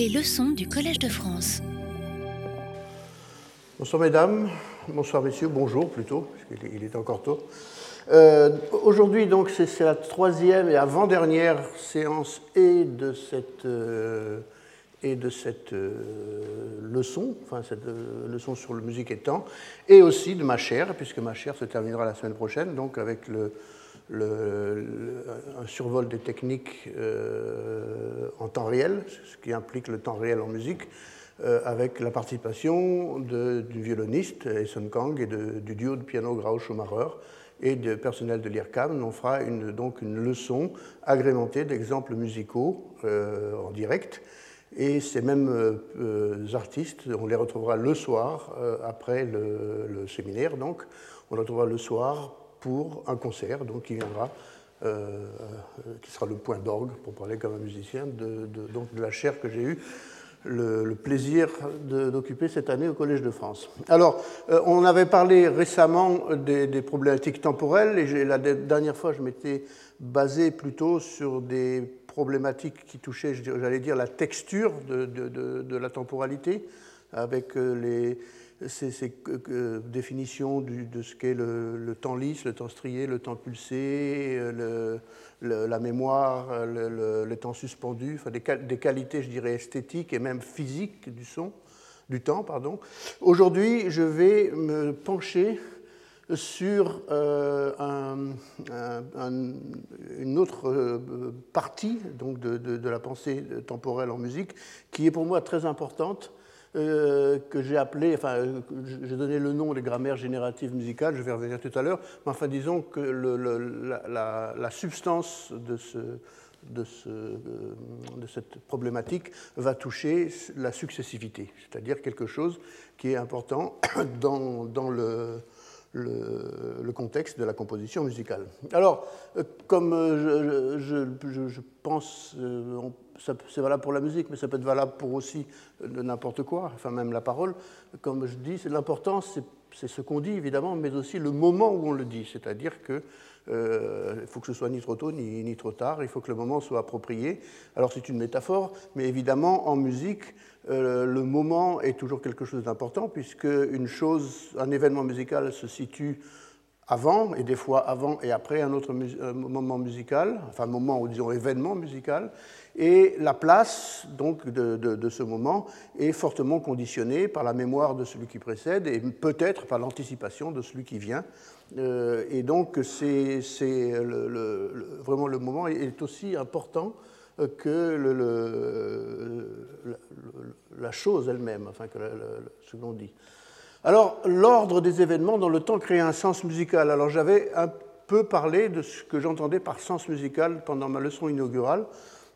Les leçons du Collège de France. Bonsoir mesdames, bonsoir messieurs, bonjour plutôt, puisqu'il est encore tôt. Euh, Aujourd'hui, donc, c'est la troisième et avant-dernière séance et de cette, euh, et de cette euh, leçon, enfin cette leçon sur la musique et temps, et aussi de ma chaire, puisque ma chaire se terminera la semaine prochaine, donc avec le, un survol des techniques euh, en temps réel, ce qui implique le temps réel en musique, euh, avec la participation du violoniste Essen Kang et du duo de piano Grau Schumacher et de personnel de l'IRCAM. On fera donc une leçon agrémentée d'exemples musicaux euh, en direct. Et ces mêmes artistes, on les retrouvera le soir, après le, le séminaire, donc, on les retrouvera le soir pour un concert, donc qui viendra, euh, euh, qui sera le point d'orgue, pour parler comme un musicien, de, donc de la chaire que j'ai eue le, plaisir d'occuper cette année au Collège de France. Alors, euh, on avait parlé récemment des, problématiques temporelles, et la de- dernière fois, je m'étais basé plutôt sur des problématiques qui touchaient, j'allais dire, la texture de, de- la temporalité, avec les, ces, ces, définitions de ce qu'est le, temps lisse, le temps strié, le temps pulsé, euh, la mémoire, euh, le, temps suspendu, enfin des, qual- des qualités, je dirais, esthétiques et même physiques du son, du temps, pardon. Aujourd'hui, je vais me pencher sur euh, un- un- un- une autre partie donc de la pensée temporelle en musique qui est pour moi très importante, euh, que j'ai appelée, enfin, euh, j'ai donné le nom de grammaire générative musicale, je vais revenir tout à l'heure, mais enfin, disons que la, substance euh, de cette problématique va toucher la successivité, c'est-à-dire quelque chose qui est important dans le, le, contexte de la composition musicale. Alors, euh, comme euh, je, pense, euh, c'est valable pour la musique, mais ça peut être valable pour aussi n'importe quoi, enfin même la parole, comme je dis, l'important, c'est c'est ce qu'on dit évidemment, mais aussi le moment où on le dit, c'est-à-dire que euh, faut que ce soit ni trop tôt ni, ni trop tard, il faut que le moment soit approprié. Alors c'est une métaphore, mais évidemment en musique, euh, le moment est toujours quelque chose d'important puisque une chose, un événement musical se situe avant et des fois avant et après un autre un moment musical, enfin moment ou disons événement musical, et la place donc de, ce moment est fortement conditionnée par la mémoire de celui qui précède et peut-être par l'anticipation de celui qui vient. Euh, et donc c'est vraiment le moment est- aussi important euh, que la, chose elle-même, enfin que ce que l'on dit. Alors, l'ordre des événements dans le temps crée un sens musical. Alors, j'avais un peu parlé de ce que j'entendais par sens musical pendant ma leçon inaugurale.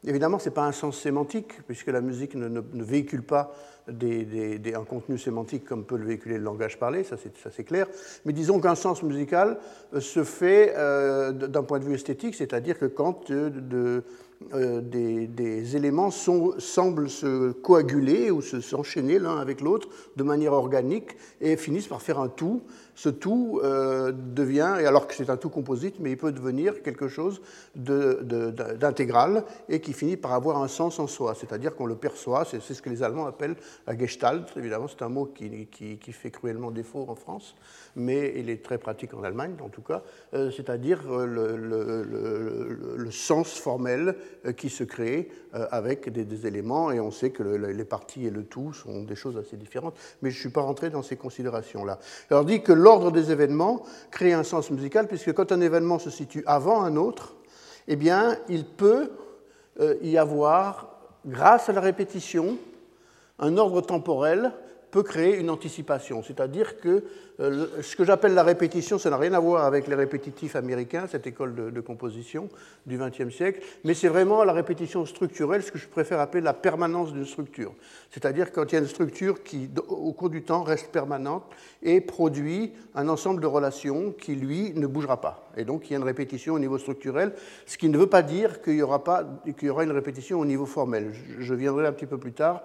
Évidemment, ce n'est pas un sens sémantique, puisque la musique ne, véhicule pas un contenu sémantique comme peut le véhiculer le langage parlé, ça c'est clair. Mais disons qu'un sens musical euh, se fait euh, d'un point de vue esthétique, c'est-à-dire que quand euh, euh, des, éléments semblent se coaguler ou se- s'enchaîner l'un avec l'autre de manière organique et finissent par faire un tout. Ce tout euh, devient, et alors que c'est un tout composite, mais il peut devenir quelque chose d'intégral et qui finit par avoir un sens en soi, c'est-à-dire qu'on le perçoit, c'est ce que les Allemands appellent la Gestalt, évidemment c'est un mot qui, fait cruellement défaut en France, mais il est très pratique en Allemagne en tout cas, euh, c'est-à-dire euh, le, sens formel qui se crée avec des, éléments, et on sait que le- les parties et le tout sont des choses assez différentes, mais je ne suis pas rentré dans ces considérations-là. Alors dit que l'ordre des événements crée un sens musical, puisque quand un événement se situe avant un autre, eh il peut euh, y avoir, grâce à la répétition, un ordre temporel peut créer une anticipation. C'est-à-dire que euh, ce que j'appelle la répétition, ça n'a rien à voir avec les répétitifs américains, cette école de, composition du XXe siècle, mais c'est vraiment la répétition structurelle, ce que je préfère appeler la permanence d'une structure. C'est-à-dire quand il y a une structure qui, au cours du temps, reste permanente et produit un ensemble de relations qui, lui, ne bougera pas. Et donc, il y a une répétition au niveau structurel, ce qui ne veut pas dire qu'il y aura, pas, y aura une répétition au niveau formel. Je- Je viendrai un petit peu plus tard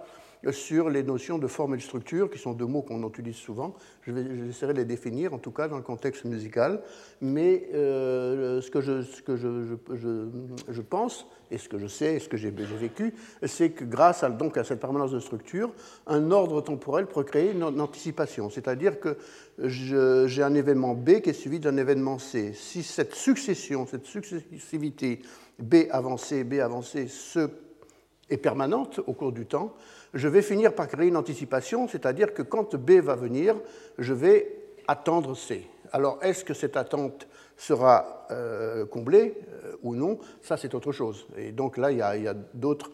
sur les notions de forme et de structure, qui sont deux mots qu'on utilise souvent. J'essaierai de les définir, en tout cas dans le contexte musical. Mais euh, ce que, je, je, je, je, pense, et ce que je sais, et ce que j'ai vécu, c'est que grâce à cette permanence de structure, un ordre temporel peut créer une, anticipation. C'est-à-dire que j'ai un événement B qui est suivi d'un événement C. Si cette succession, cette successivité B avancée, B avancée, se est permanente au cours du temps, je vais finir par créer une anticipation, c'est-à-dire que quand B va venir, je vais attendre C. Alors, est-ce que cette attente sera euh, comblée euh, ou non? Ça, c'est autre chose. Et donc là, il y a, d'autres,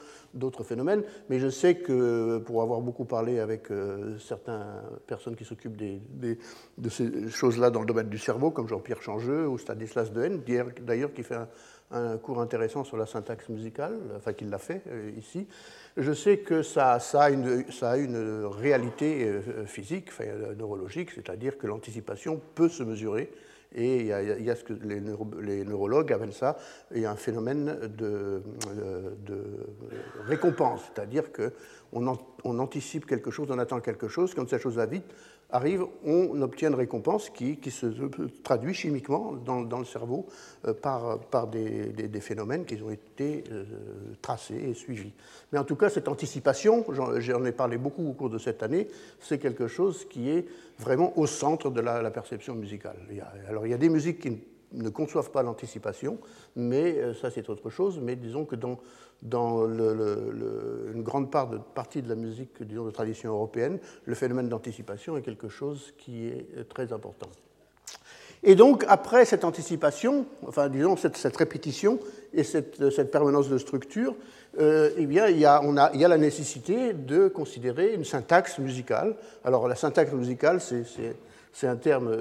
phénomènes, mais je sais que pour avoir beaucoup parlé avec euh, certaines personnes qui s'occupent de ces choses-là dans le domaine du cerveau, comme Jean-Pierre Changeux ou Stanislas Dehaene, d'ailleurs qui fait un, un cours intéressant sur la syntaxe musicale, enfin qu'il l'a fait ici. Je sais que ça, a, une, réalité euh, physique, enfin, euh, neurologique, c'est-à-dire que l'anticipation peut se mesurer. Et il y a, ce que les, neurologues appellent ça, un phénomène de, de récompense, c'est-à-dire qu'on on anticipe quelque chose, on attend quelque chose, quand cette chose va vite, arrive, on obtient une récompense qui, se traduit chimiquement dans, le cerveau euh, par, des, phénomènes qui ont été euh, tracés et suivis. Mais en tout cas, cette anticipation, j'en ai parlé beaucoup au cours de cette année, c'est quelque chose qui est vraiment au centre de la, perception musicale. Alors il y a des musiques qui ne conçoivent pas l'anticipation, mais euh, ça c'est autre chose. Mais disons que dans, dans une grande part de, partie de la musique disons, de tradition européenne, le phénomène d'anticipation est quelque chose qui est euh, très important. Et donc, après cette anticipation, enfin, disons, cette, répétition et cette, cette, permanence de structure, euh, eh bien, il y, a, on a, il y, a, la nécessité de considérer une syntaxe musicale. Alors, la syntaxe musicale, c'est un terme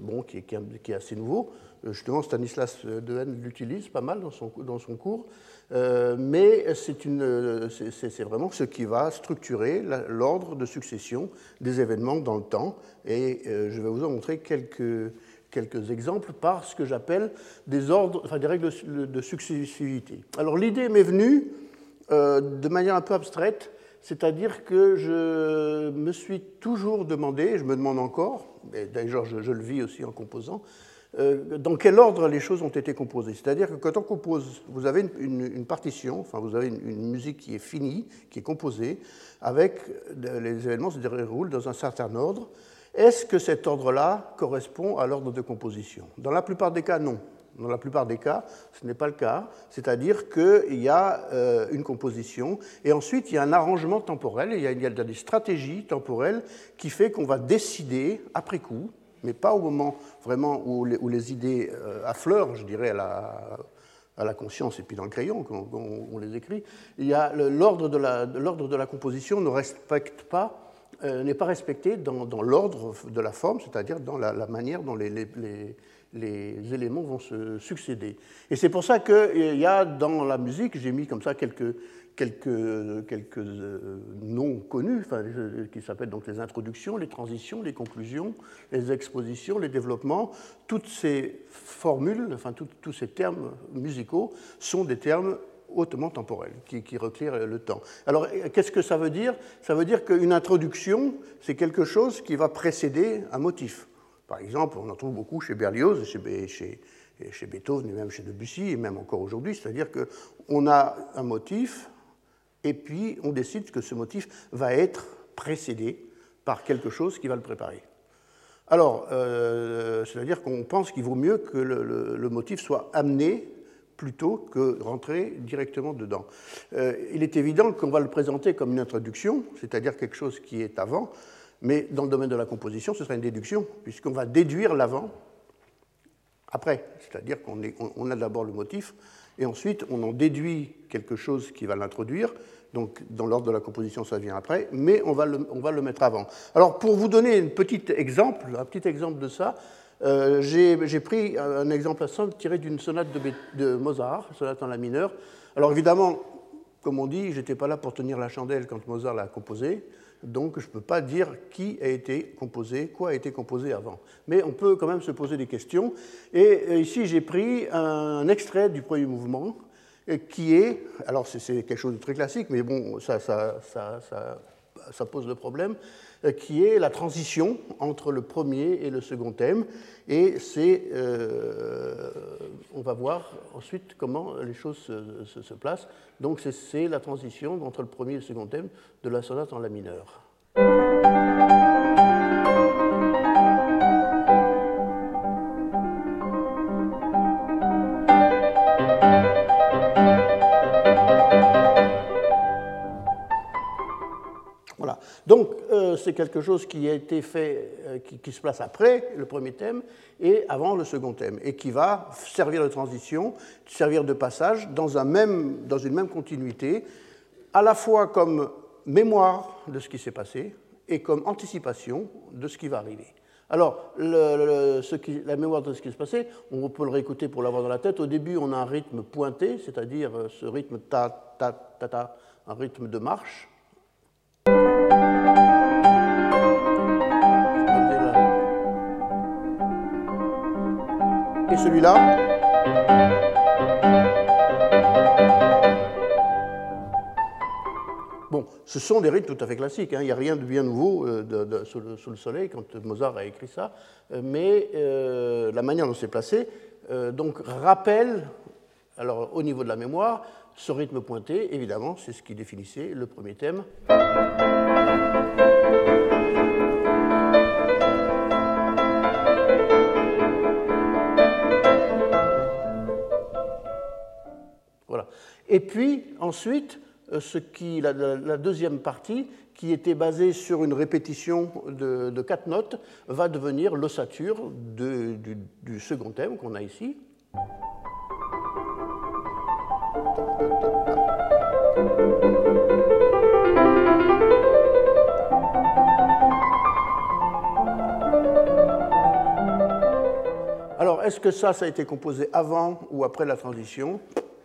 bon, qui, qui, qui, est assez nouveau. Euh, justement, Stanislas Dehaene l'utilise pas mal dans son, dans son cours, euh, mais c'est vraiment ce qui va structurer l'ordre de succession des événements dans le temps. Et euh, je vais vous en montrer quelques, exemples par ce que j'appelle des, règles de successivité. Alors l'idée m'est venue de manière un peu abstraite, c'est-à-dire que je me suis toujours demandé, je me demande encore, d'ailleurs je, le vis aussi en composant, euh, dans quel ordre les choses ont été composées. C'est-à-dire que quand on compose, vous avez une, partition, enfin vous avez une, musique qui est finie, qui est composée, avec les événements se déroulent dans un certain ordre. Est-ce que cet ordre-là correspond à l'ordre de composition? Dans la plupart des cas, non. Dans la plupart des cas, ce n'est pas le cas. C'est-à-dire qu'il y a euh, une composition et ensuite il y a un arrangement temporel, il y a, il y a des stratégies temporelles qui fait qu'on va décider après coup mais pas au moment vraiment où les, idées euh, affleurent, je dirais, à la, conscience et puis dans le crayon quand on, les écrit. L'ordre de, de la composition ne respecte pas euh, n'est pas respecté dans, l'ordre de la forme, c'est-à-dire dans la, manière dont les, éléments vont se succéder. Et c'est pour ça qu'il y a dans la musique, j'ai mis comme ça quelques, quelques, quelques euh, noms connus, enfin, qui s'appellent donc les introductions, les transitions, les conclusions, les expositions, les développements. Toutes ces formules, enfin tous ces termes musicaux sont des termes hautement temporels, qui, qui le temps. Alors, qu'est-ce que ça veut dire? Ça veut dire qu'une introduction, c'est quelque chose qui va précéder un motif. Par exemple, on en trouve beaucoup chez Berlioz, chez, chez Beethoven et même chez Debussy, et même encore aujourd'hui, c'est-à-dire qu'on a un motif, et puis on décide que ce motif va être précédé par quelque chose qui va le préparer. Alors, euh, c'est-à-dire qu'on pense qu'il vaut mieux que le, motif soit amené plutôt que rentrer directement dedans. Euh, il est évident qu'on va le présenter comme une introduction, c'est-à-dire quelque chose qui est avant, mais dans le domaine de la composition, ce sera une déduction, puisqu'on va déduire l'avant après. C'est-à-dire qu'on on a d'abord le motif, et ensuite on en déduit quelque chose qui va l'introduire. Donc dans l'ordre de la composition, ça vient après, mais on va, le, mettre avant. Alors pour vous donner un petit exemple, un petit exemple de ça, euh, j'ai pris un exemple simple tiré d'une sonate de, Mozart, sonate en la mineure. Alors évidemment, comme on dit, j'étais pas là pour tenir la chandelle quand Mozart l'a composée donc je ne peux pas dire qui a été composé, quoi a été composé avant. Mais on peut quand même se poser des questions. Et ici, j'ai pris un extrait du premier mouvement qui est, alors c'est quelque chose de très classique, mais bon, ça, ça, ça, pose le problème, euh, qui est la transition entre le premier et le second thème. Et c'est, euh, on va voir ensuite comment les choses se, se placent. Donc c'est la transition entre le premier et le second thème de la sonate en la mineur. C'est quelque chose qui a été fait, euh, qui, se place après le premier thème et avant le second thème, et qui va servir de transition, servir de passage dans, un même, dans une même continuité, à la fois comme mémoire de ce qui s'est passé et comme anticipation de ce qui va arriver. Alors, la mémoire de ce qui s'est passé, on peut le réécouter pour l'avoir dans la tête. Au début, on a un rythme pointé, c'est-à-dire euh, ce rythme ta, ta, ta, ta, un rythme de marche. Celui-là Bon, ce sont des rythmes tout à fait classiques, hein. il n'y a rien de bien nouveau euh, sous, le, soleil quand Mozart a écrit ça, euh, mais euh, la manière dont c'est placé donc, rappelle, alors au niveau de la mémoire, ce rythme pointé, évidemment, c'est ce qui définissait le premier thème. Et puis ensuite, euh, ce qui, la, deuxième partie, qui était basée sur une répétition de, quatre notes, va devenir l'ossature du, du, second thème qu'on a ici. Alors, est-ce que ça, ça a été composé avant ou après la transition?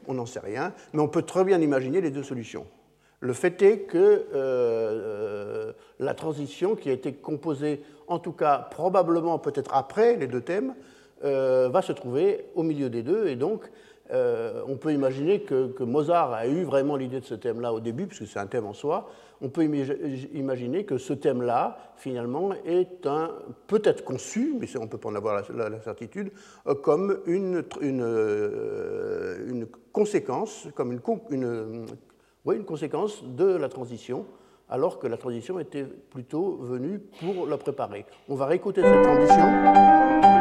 On n'en sait rien, mais on peut très bien imaginer les deux solutions. Le fait est que euh, euh, la transition, qui a été composée, en tout cas probablement peut-être après les deux thèmes, euh, va se trouver au milieu des deux, et donc on peut imaginer que, Mozart a eu vraiment l'idée de ce thème-là au début, puisque c'est un thème en soi. On peut imaginer que ce thème-là, finalement, est peut-être conçu, mais on ne peut pas en avoir la, certitude, comme une, une, conséquence, comme une, une, une conséquence de la transition, alors que la transition était plutôt venue pour la préparer. On va réécouter cette transition.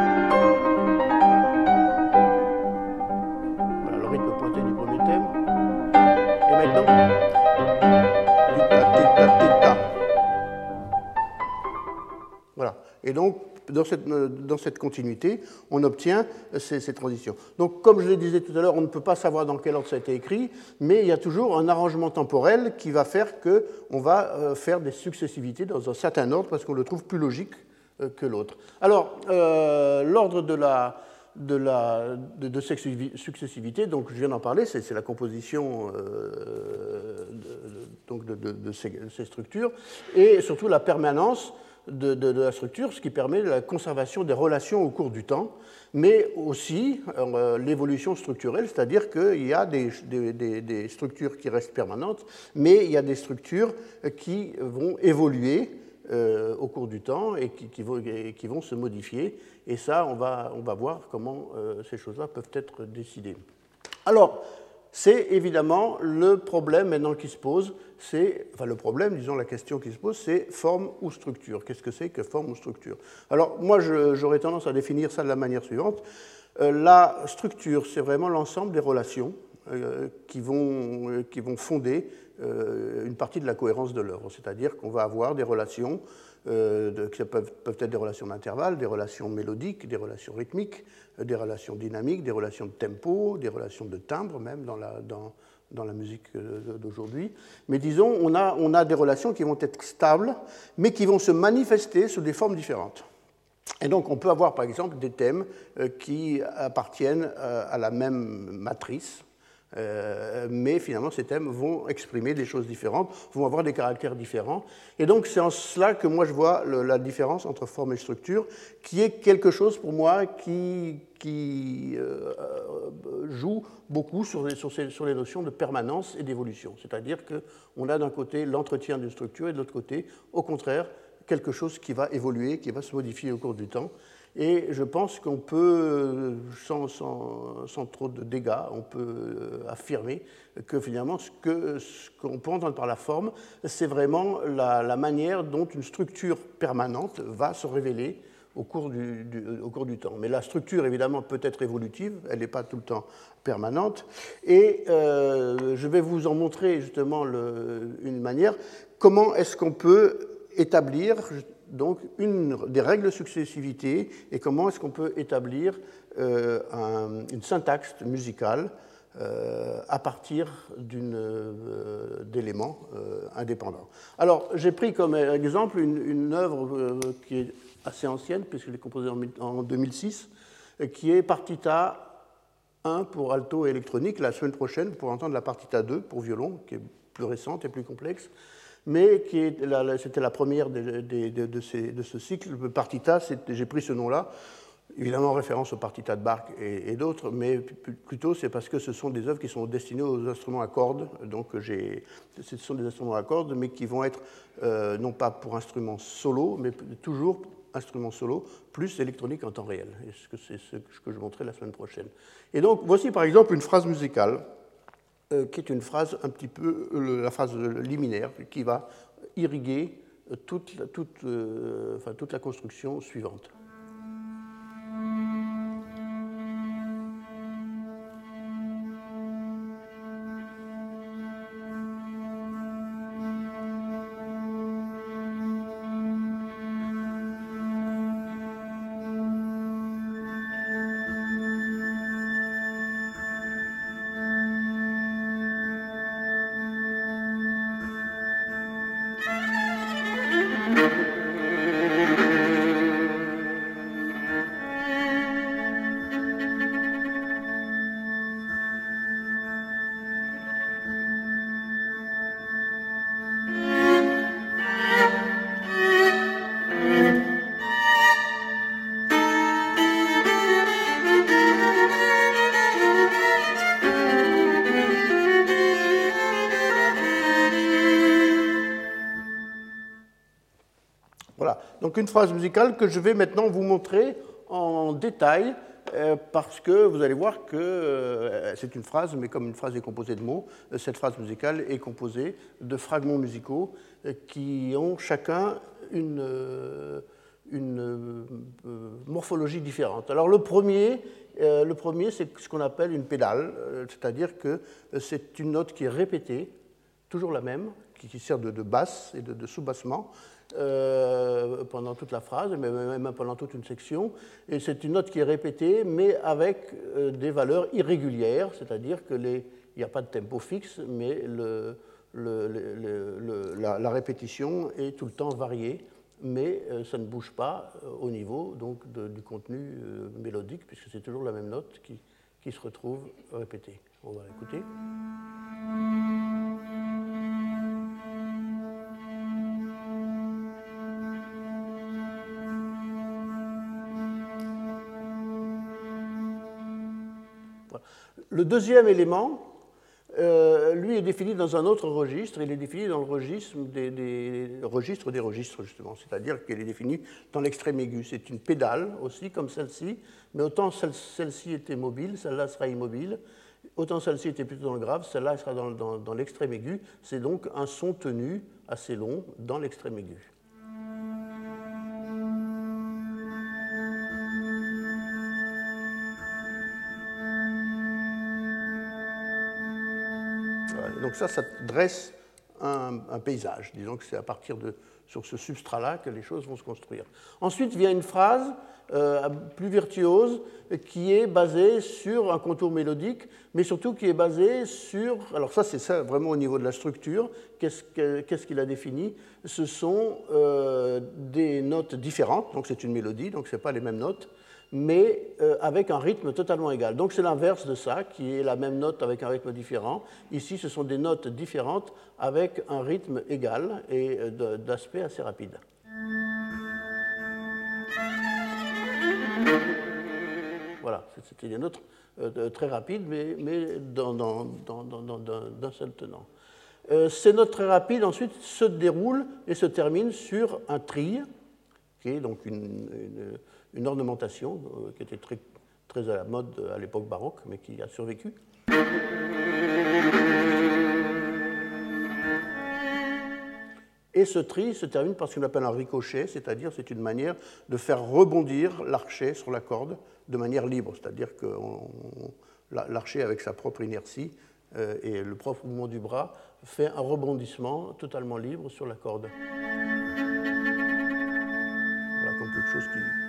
Et donc, dans cette, dans cette continuité, on obtient ces, ces, transitions. Donc, comme je le disais tout à l'heure, on ne peut pas savoir dans quel ordre ça a été écrit, mais il y a toujours un arrangement temporel qui va faire qu'on va euh, faire des successivités dans un certain ordre parce qu'on le trouve plus logique euh, que l'autre. Alors, euh, l'ordre de la, de, la, de, successivité, donc je viens d'en parler, c'est la composition de, donc de, ces, structures, et surtout la permanence de, la structure, ce qui permet la conservation des relations au cours du temps, mais aussi euh, l'évolution structurelle, c'est-à-dire qu'il y a des, structures qui restent permanentes, mais il y a des structures qui vont évoluer euh, au cours du temps et qui, qui, vont, qui, vont, se modifier. Et ça, on va, on va voir comment euh, ces choses-là peuvent être décidées. Alors, c'est évidemment le problème maintenant qui se pose, c'est, enfin le problème, disons la question qui se pose, c'est forme ou structure. Qu'est-ce que c'est que forme ou structure? Alors moi, j'aurais tendance à définir ça de la manière suivante. Euh, la structure, c'est vraiment l'ensemble des relations euh, qui, vont, euh, qui vont fonder une partie de la cohérence de l'œuvre. C'est-à-dire qu'on va avoir des relations euh, qui peuvent, peuvent, être des relations d'intervalle, des relations mélodiques, des relations rythmiques, euh, des relations dynamiques, des relations de tempo, des relations de timbre même dans la, dans, dans la musique euh, d'aujourd'hui. Mais disons, on a, on a des relations qui vont être stables, mais qui vont se manifester sous des formes différentes. Et donc on peut avoir par exemple des thèmes qui appartiennent à la même matrice, Euh, mais finalement, ces thèmes vont exprimer des choses différentes, vont avoir des caractères différents. Et donc, c'est en cela que moi, je vois la différence entre forme et structure, qui est quelque chose pour moi qui, euh, joue beaucoup sur les, sur les, notions de permanence et d'évolution. C'est-à-dire qu'on a d'un côté l'entretien d'une structure et de l'autre côté, au contraire, quelque chose qui va évoluer, qui va se modifier au cours du temps. Et je pense qu'on peut, sans, sans, trop de dégâts, on peut euh, affirmer que finalement ce qu'on ce peut entendre par la forme, c'est vraiment la, manière dont une structure permanente va se révéler au cours du, au cours du temps. Mais la structure, évidemment, peut être évolutive, elle n'est pas tout le temps permanente. Et euh, je vais vous en montrer justement une manière. Comment est-ce qu'on peut établir donc des règles de successivité et comment est-ce qu'on peut établir euh, une syntaxe musicale euh, à partir euh, d'éléments indépendants. Alors, j'ai pris comme exemple une, œuvre qui est assez ancienne, puisqu'elle est composée en, 2006, qui est Partita 1 pour alto et électronique. La semaine prochaine, pour entendre la Partita 2 pour violon, qui est plus récente et plus complexe mais c'était la première de, ce cycle. Le partita, j'ai pris ce nom-là, évidemment en référence au partita de Bach et, d'autres, mais plutôt c'est parce que ce sont des œuvres qui sont destinées aux instruments à cordes. Donc ce sont des instruments à cordes, mais qui vont être euh, non pas pour instruments solo, mais toujours instruments solo, plus électronique en temps réel. C'est ce que je montrerai la semaine prochaine. Et donc voici par exemple une phrase musicale qui est une phrase un petit peu, euh, la phrase liminaire, qui va irriguer toute, toute, euh, enfin, toute la construction suivante. Une phrase musicale que je vais maintenant vous montrer en détail euh, parce que vous allez voir que euh, c'est une phrase, mais comme une phrase est composée de mots, euh, cette phrase musicale est composée de fragments musicaux qui ont chacun une, morphologie différente. Alors le premier, le premier c'est ce qu'on appelle une pédale, c'est-à-dire que c'est une note qui est répétée, toujours la même, qui, sert de, basse et de, de sous-bassement, euh, pendant toute la phrase, mais même pendant toute une section. Et c'est une note qui est répétée, mais avec euh, des valeurs irrégulières, c'est-à-dire qu'il n'y a pas de tempo fixe, mais la, répétition est tout le temps variée, mais euh, ça ne bouge pas au niveau donc, du contenu mélodique, puisque c'est toujours la même note qui, qui se retrouve répétée. On va l'écouter. Le deuxième élément, euh, lui, est défini dans un autre registre. Il est défini dans le registre des, registres justement. C'est-à-dire qu'il est défini dans l'extrême aigu. C'est une pédale aussi, comme celle-ci, mais autant celle-ci était mobile, celle-là sera immobile. Autant celle-ci était plutôt dans le grave, celle-là sera dans l'extrême aigu. C'est donc un son tenu assez long dans l'extrême aigu. Donc ça, ça dresse un, paysage. Disons que c'est à partir de sur ce substrat-là que les choses vont se construire. Ensuite vient une phrase euh, plus virtuose qui est basée sur un contour mélodique, mais surtout qui est basée sur... Alors ça, c'est ça vraiment au niveau de la structure. Qu'est-ce qu'il a défini? Ce sont euh, des notes différentes, donc c'est une mélodie, donc ce pas les mêmes notes, mais euh, avec un rythme totalement égal. Donc c'est l'inverse de ça, qui est la même note avec un rythme différent. Ici, ce sont des notes différentes avec un rythme égal et euh, d'aspect assez rapide. Voilà, c'était des notes euh, très rapides, mais, mais d'un seul tenant. ces notes très rapides, ensuite, se déroulent et se terminent sur un tri, qui est donc une ornementation euh, qui était très, très à la mode à l'époque baroque, mais qui a survécu. Et ce tri se termine par ce qu'on appelle un ricochet, c'est-à-dire c'est une manière de faire rebondir l'archet sur la corde de manière libre, c'est-à-dire que l'archet avec sa propre inertie euh, et le propre mouvement du bras fait un rebondissement totalement libre sur la corde. Voilà comme quelque chose qui,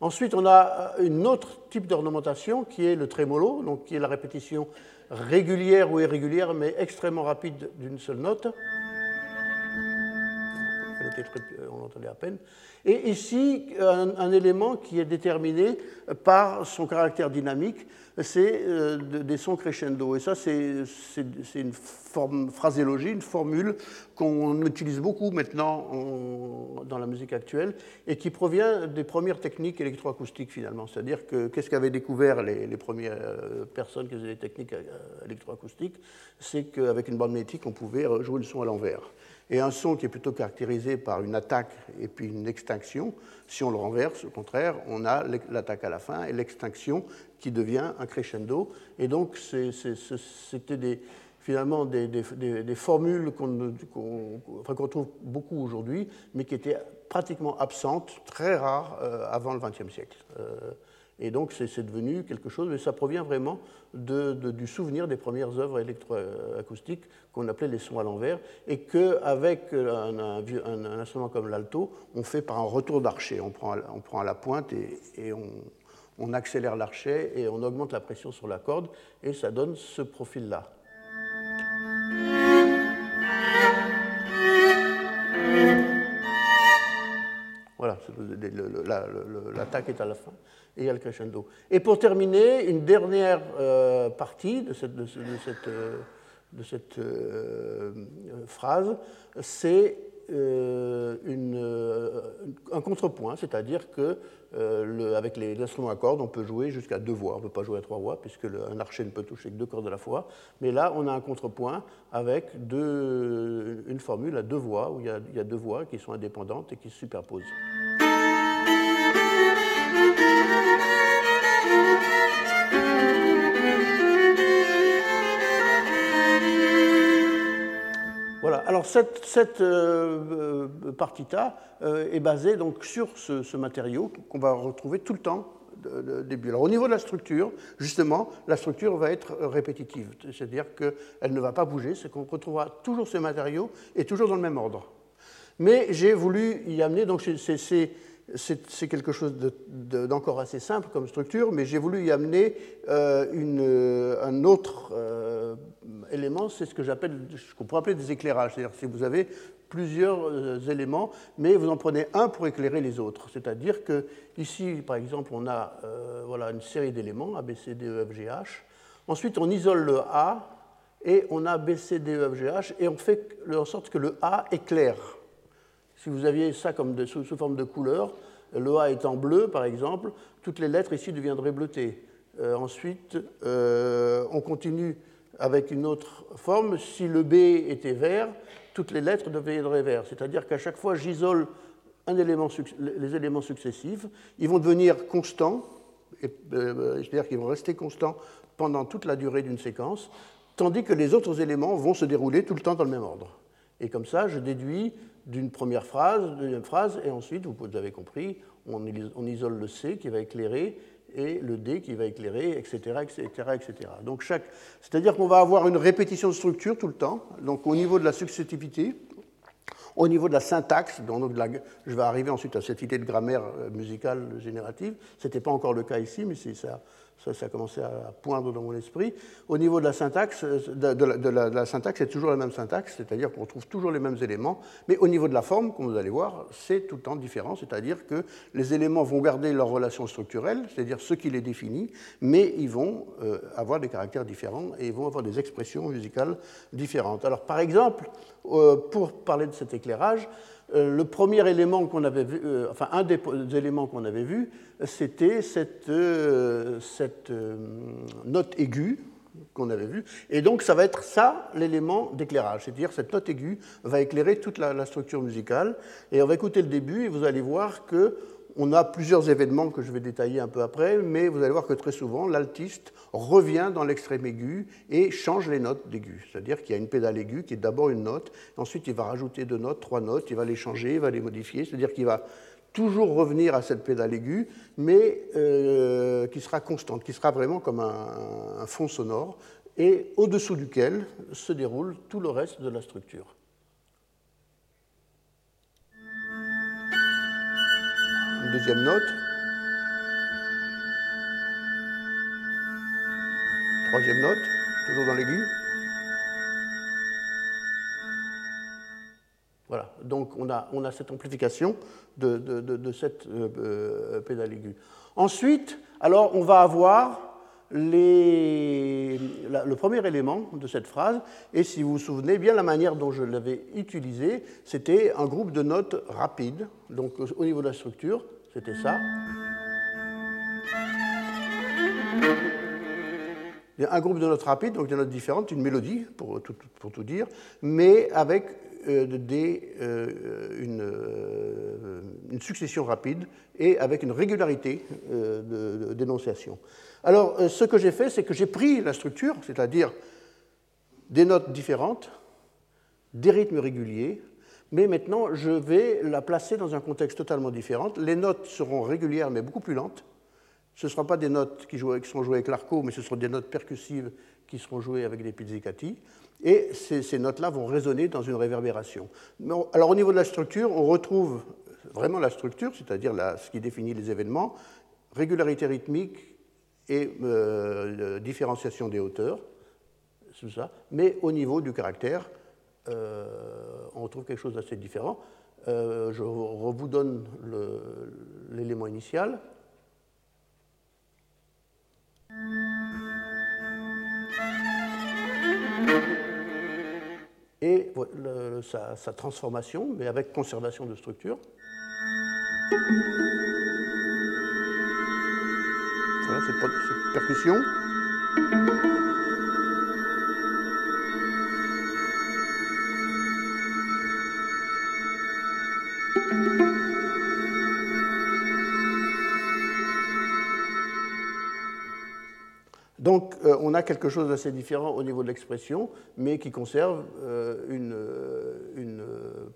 Ensuite, on a un autre type d'ornementation qui est le trémolo, donc qui est la répétition régulière ou irrégulière, mais extrêmement rapide d'une seule note. On l'entendait à peine. Et ici, un, élément qui est déterminé par son caractère dynamique, c'est euh, des sons crescendo. Et ça, c'est une forme, phraséologie, une formule qu'on utilise beaucoup maintenant dans la musique actuelle et qui provient des premières techniques électroacoustiques finalement. C'est-à-dire que qu'est-ce qu'avaient découvert les, premières euh, personnes qui faisaient des techniques euh, électroacoustiques? C'est qu'avec une bande magnétique, on pouvait jouer le son à l'envers. Et un son qui est plutôt caractérisé par une attaque et puis une extinction, si on le renverse, au contraire, on a l'attaque à la fin et l'extinction qui devient un crescendo. Et donc, c'était finalement des, formules qu'on trouve beaucoup aujourd'hui, mais qui étaient pratiquement absentes, très rares, euh, avant le XXe siècle. Euh, et donc c'est devenu quelque chose, mais ça provient vraiment du souvenir des premières œuvres électroacoustiques qu'on appelait les sons à l'envers, et qu'avec un, un, instrument comme l'alto, on fait par un retour d'archet. On prend, à la pointe et, on accélère l'archet et on augmente la pression sur la corde, et ça donne ce profil-là. Voilà, l'attaque est à la fin et il y a le crescendo. Et pour terminer, une dernière euh, partie de cette, euh, euh, phrase, c'est un contrepoint, c'est-à-dire que avec les instruments à cordes, on peut jouer jusqu'à deux voix. On ne peut pas jouer à trois voix, puisque un archer ne peut toucher que deux cordes à la fois. Mais là, on a un contrepoint avec une formule à deux voix, où il y, il y a deux voix qui sont indépendantes et qui se superposent. Alors cette, cette euh, euh, partita euh, est basée donc sur ce, matériau qu'on va retrouver tout le temps début. Alors au niveau de la structure, justement, la structure va être répétitive, c'est-à-dire qu'elle ne va pas bouger, c'est qu'on retrouvera toujours ce matériau et toujours dans le même ordre. Mais j'ai voulu y amener, donc c'est c'est quelque chose d'encore assez simple comme structure, mais j'ai voulu y amener euh, euh, un autre euh, élément, c'est ce que j'appelle, ce qu'on pourrait appeler des éclairages. C'est-à-dire si vous avez plusieurs éléments, mais vous en prenez un pour éclairer les autres. C'est-à-dire que ici, par exemple, on a voilà, une série d'éléments, A, B, C, D, E, F, G, H. Ensuite, on isole le A et on a B, C, D, E, F, G, H, et on fait en sorte que le A éclaire si vous aviez ça comme sous, forme de couleur, le A étant bleu, par exemple, toutes les lettres ici deviendraient bleutées. Euh, ensuite, euh, on continue avec une autre forme. Si le B était vert, toutes les lettres deviendraient vertes. C'est-à-dire qu'à chaque fois, j'isole les éléments successifs. Ils vont devenir constants, euh, c'est-à-dire qu'ils vont rester constants pendant toute la durée d'une séquence, tandis que les autres éléments vont se dérouler tout le temps dans le même ordre. Et comme ça, je déduis d'une première phrase, deuxième phrase, et ensuite, vous avez compris, on, isole le C qui va éclairer et le D qui va éclairer, etc., etc., etc. Donc chaque, c'est-à-dire qu'on va avoir une répétition de structure tout le temps. Donc au niveau de la successivité, au niveau de la syntaxe, je vais arriver ensuite à cette idée de grammaire euh, musicale générative. Ce n'était pas encore le cas ici, mais ça, Ça, ça a commencé à poindre dans mon esprit. Au niveau de la syntaxe, euh, de, la, syntaxe, c'est toujours la même syntaxe, c'est-à-dire qu'on trouve toujours les mêmes éléments, mais au niveau de la forme, comme vous allez voir, c'est tout le temps différent, c'est-à-dire que les éléments vont garder leur relation structurelle, c'est-à-dire ce qui les définit, mais ils vont euh, avoir des caractères différents et ils vont avoir des expressions musicales différentes. Alors, par exemple, euh, pour parler de cet éclairage, le premier élément qu'on avait vu, euh, enfin un des, éléments qu'on avait vu, c'était cette, euh, cette note aiguë qu'on avait vue. Et donc ça va être ça l'élément d'éclairage, c'est-à-dire cette note aiguë va éclairer toute la, la, structure musicale. Et on va écouter le début et vous allez voir que on a plusieurs événements que je vais détailler un peu après, mais vous allez voir que très souvent, l'altiste revient dans l'extrême aigu et change les notes d'aigu. C'est-à-dire qu'il y a une pédale aiguë qui est d'abord une note, ensuite il va rajouter deux notes, trois notes, il va les changer, il va les modifier, c'est-à-dire qu'il va toujours revenir à cette pédale aiguë, mais euh, qui sera constante, qui sera vraiment comme un fond sonore, et au-dessous duquel se déroule tout le reste de la structure. Deuxième note. Troisième note, toujours dans l'aigu. Voilà, donc on a, cette amplification de, cette euh, euh, pédale aiguë. Ensuite, alors on va avoir le premier élément de cette phrase, et si vous vous souvenez bien, la manière dont je l'avais utilisé, c'était un groupe de notes rapides, donc au niveau de la structure, c'était ça. Il y a un groupe de notes rapides, donc des notes différentes, une mélodie, pour tout, dire, mais avec euh, euh, une, euh, une, succession rapide et avec une régularité d'énonciation. Alors, ce que j'ai fait, c'est que j'ai pris la structure, c'est-à-dire des notes différentes, des rythmes réguliers, mais maintenant je vais la placer dans un contexte totalement différent. Les notes seront régulières mais beaucoup plus lentes. Ce ne seront pas des notes qui, seront jouées avec l'arco, mais ce seront des notes percussives qui seront jouées avec des pizzicati. Et ces, notes-là vont résonner dans une réverbération. Alors au niveau de la structure, on retrouve vraiment la structure, c'est-à-dire ce qui définit les événements, régularité rythmique et euh, différenciation des hauteurs, tout ça, mais au niveau du caractère, on retrouve quelque chose d'assez différent. Euh, je vous donne l'élément initial. Et sa, transformation, mais avec conservation de structure. Voilà, cette percussion. On a quelque chose d'assez différent au niveau de l'expression, mais qui conserve euh, une, euh, une,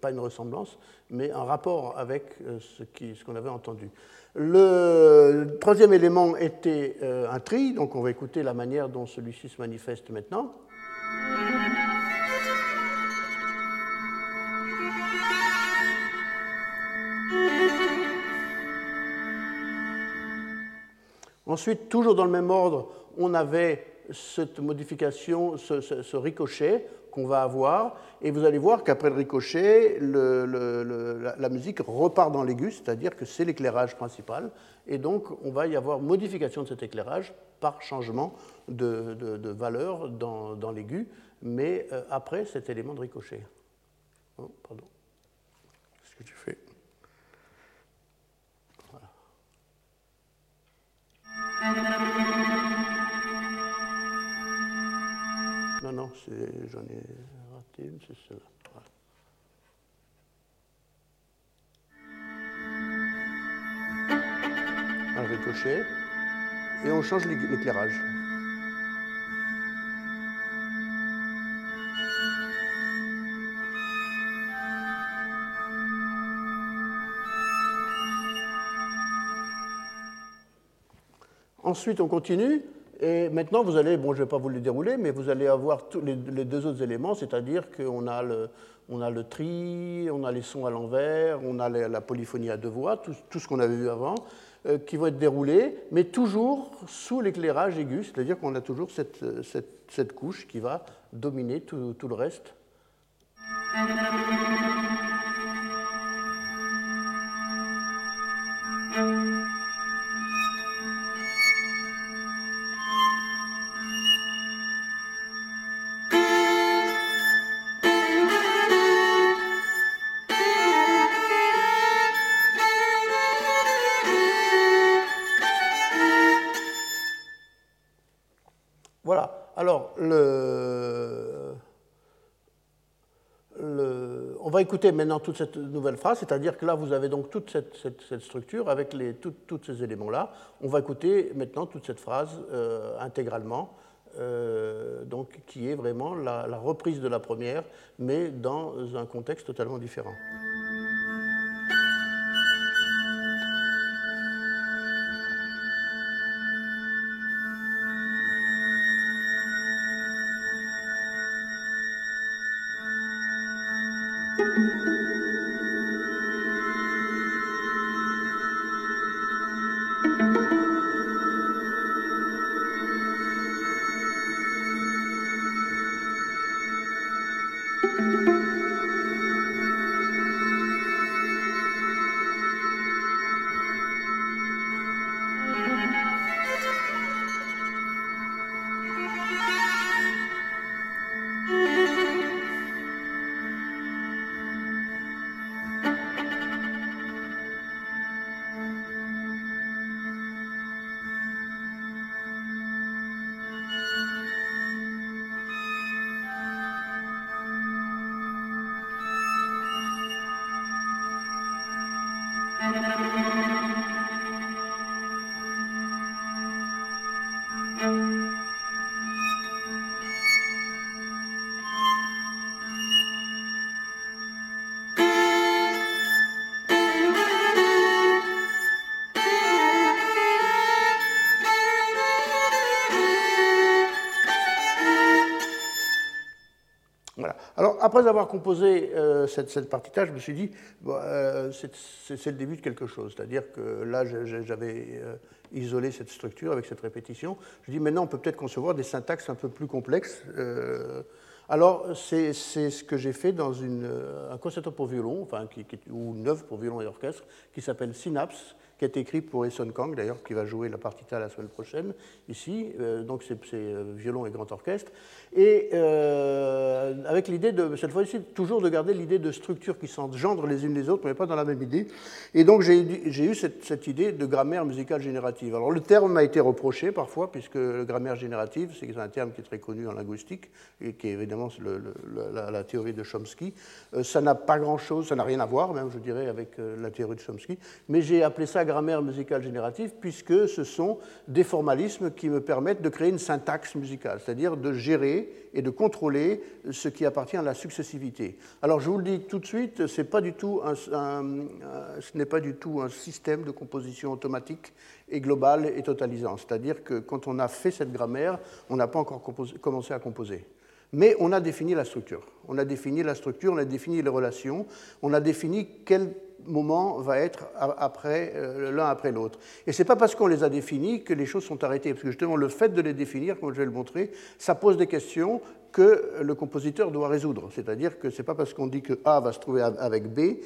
pas une ressemblance, mais un rapport avec ce qu'on avait entendu. Le troisième élément était un tri, donc on va écouter la manière dont celui-ci se manifeste maintenant. Ensuite, toujours dans le même ordre, on avait cette modification, ce, ricochet qu'on va avoir, et vous allez voir qu'après le ricochet, la, musique repart dans l'aigu, c'est-à-dire que c'est l'éclairage principal, et donc on va y avoir modification de cet éclairage par changement de, valeur dans, l'aigu, mais euh, après cet élément de ricochet. Oh, pardon. Qu'est-ce que tu fais? Non, non, j'en ai raté une, c'est cela. Un ricochet, et on change l'éclairage. Ensuite, on continue. Et maintenant, vous allez, bon, je ne vais pas vous le dérouler, mais vous allez avoir les, deux autres éléments, c'est-à-dire qu'on a le, tri, on a les sons à l'envers, on a la, polyphonie à deux voix, tout, ce qu'on avait vu avant. qui vont être déroulées, mais toujours sous l'éclairage aigu, c'est-à-dire qu'on a toujours cette, cette, couche qui va dominer tout le reste. Écouter maintenant toute cette nouvelle phrase, c'est-à-dire que là, vous avez donc toute cette, structure avec les, tous ces éléments-là. On va écouter maintenant toute cette phrase euh, intégralement, euh, donc, qui est vraiment la reprise de la première, mais dans un contexte totalement différent. Après avoir composé euh, cette, cette je me suis dit, euh, c'est le début de quelque chose. C'est-à-dire que là, j'avais euh, isolé cette structure avec cette répétition. Je dis, maintenant, on peut peut-être concevoir des syntaxes un peu plus complexes. alors, c'est ce que j'ai fait dans une, un concerto pour violon, enfin, ou une œuvre pour violon et orchestre, qui s'appelle Synapse, est écrit pour Eson Kang, d'ailleurs, qui va jouer la partita la semaine prochaine, ici. Euh, donc c'est euh, violon et grand orchestre. Et euh, avec l'idée de, cette fois-ci, toujours de garder l'idée de structures qui s'engendrent les unes les autres, mais pas dans la même idée. Et donc j'ai eu cette, idée de grammaire musicale générative. Alors le terme m'a été reproché parfois, puisque grammaire générative, c'est un terme qui est très connu en linguistique, et qui est évidemment le, la, la, théorie de Chomsky. ça n'a pas grand-chose, ça n'a rien à voir, même, je dirais, avec la théorie de Chomsky. Mais j'ai appelé ça grammaire musicale générative, puisque ce sont des formalismes qui me permettent de créer une syntaxe musicale, c'est-à-dire de gérer et de contrôler ce qui appartient à la successivité. Alors je vous le dis tout de suite, ce n'est pas du tout un système de composition automatique et global et totalisant. C'est-à-dire que quand on a fait cette grammaire, on n'a pas encore commencé à composer. Mais on a défini la structure. On a défini la structure, on a défini les relations, on a défini quel moment va être après euh, l'un après l'autre. Et ce n'est pas parce qu'on les a définis que les choses sont arrêtées, parce que justement le fait de les définir, comme je vais le montrer, ça pose des questions que le compositeur doit résoudre. C'est-à-dire que ce n'est pas parce qu'on dit que A va se trouver avec B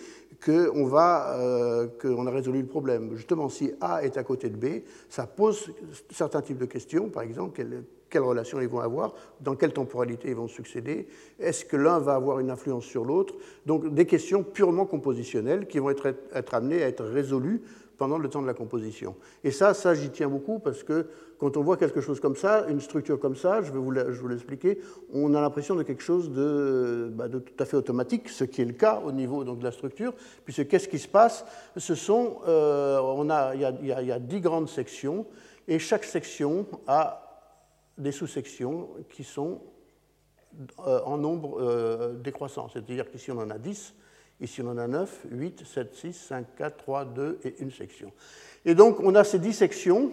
qu'on euh, a résolu le problème. Justement, si A est à côté de B, ça pose certains types de questions, par exemple, quelles relations ils vont avoir, dans quelle temporalité ils vont succéder, est-ce que l'un va avoir une influence sur l'autre. Donc des questions purement compositionnelles qui vont être, amenées à être résolues pendant le temps de la composition. Et ça, ça j'y tiens beaucoup parce que quand on voit quelque chose comme ça, une structure comme ça, je vais vous l'expliquer, on a l'impression de quelque chose de, bah, de, tout à fait automatique, ce qui est le cas au niveau donc, de la structure, puisque qu'est-ce qui se passe? Ce sont, euh, on a, il y a dix grandes sections, et chaque section a des sous-sections qui sont euh, en nombre euh, décroissant. C'est-à-dire qu'ici on en a 10, ici on en a 9, 8, 7, 6, 5, 4, 3, 2 et une section. Et donc on a ces 10 sections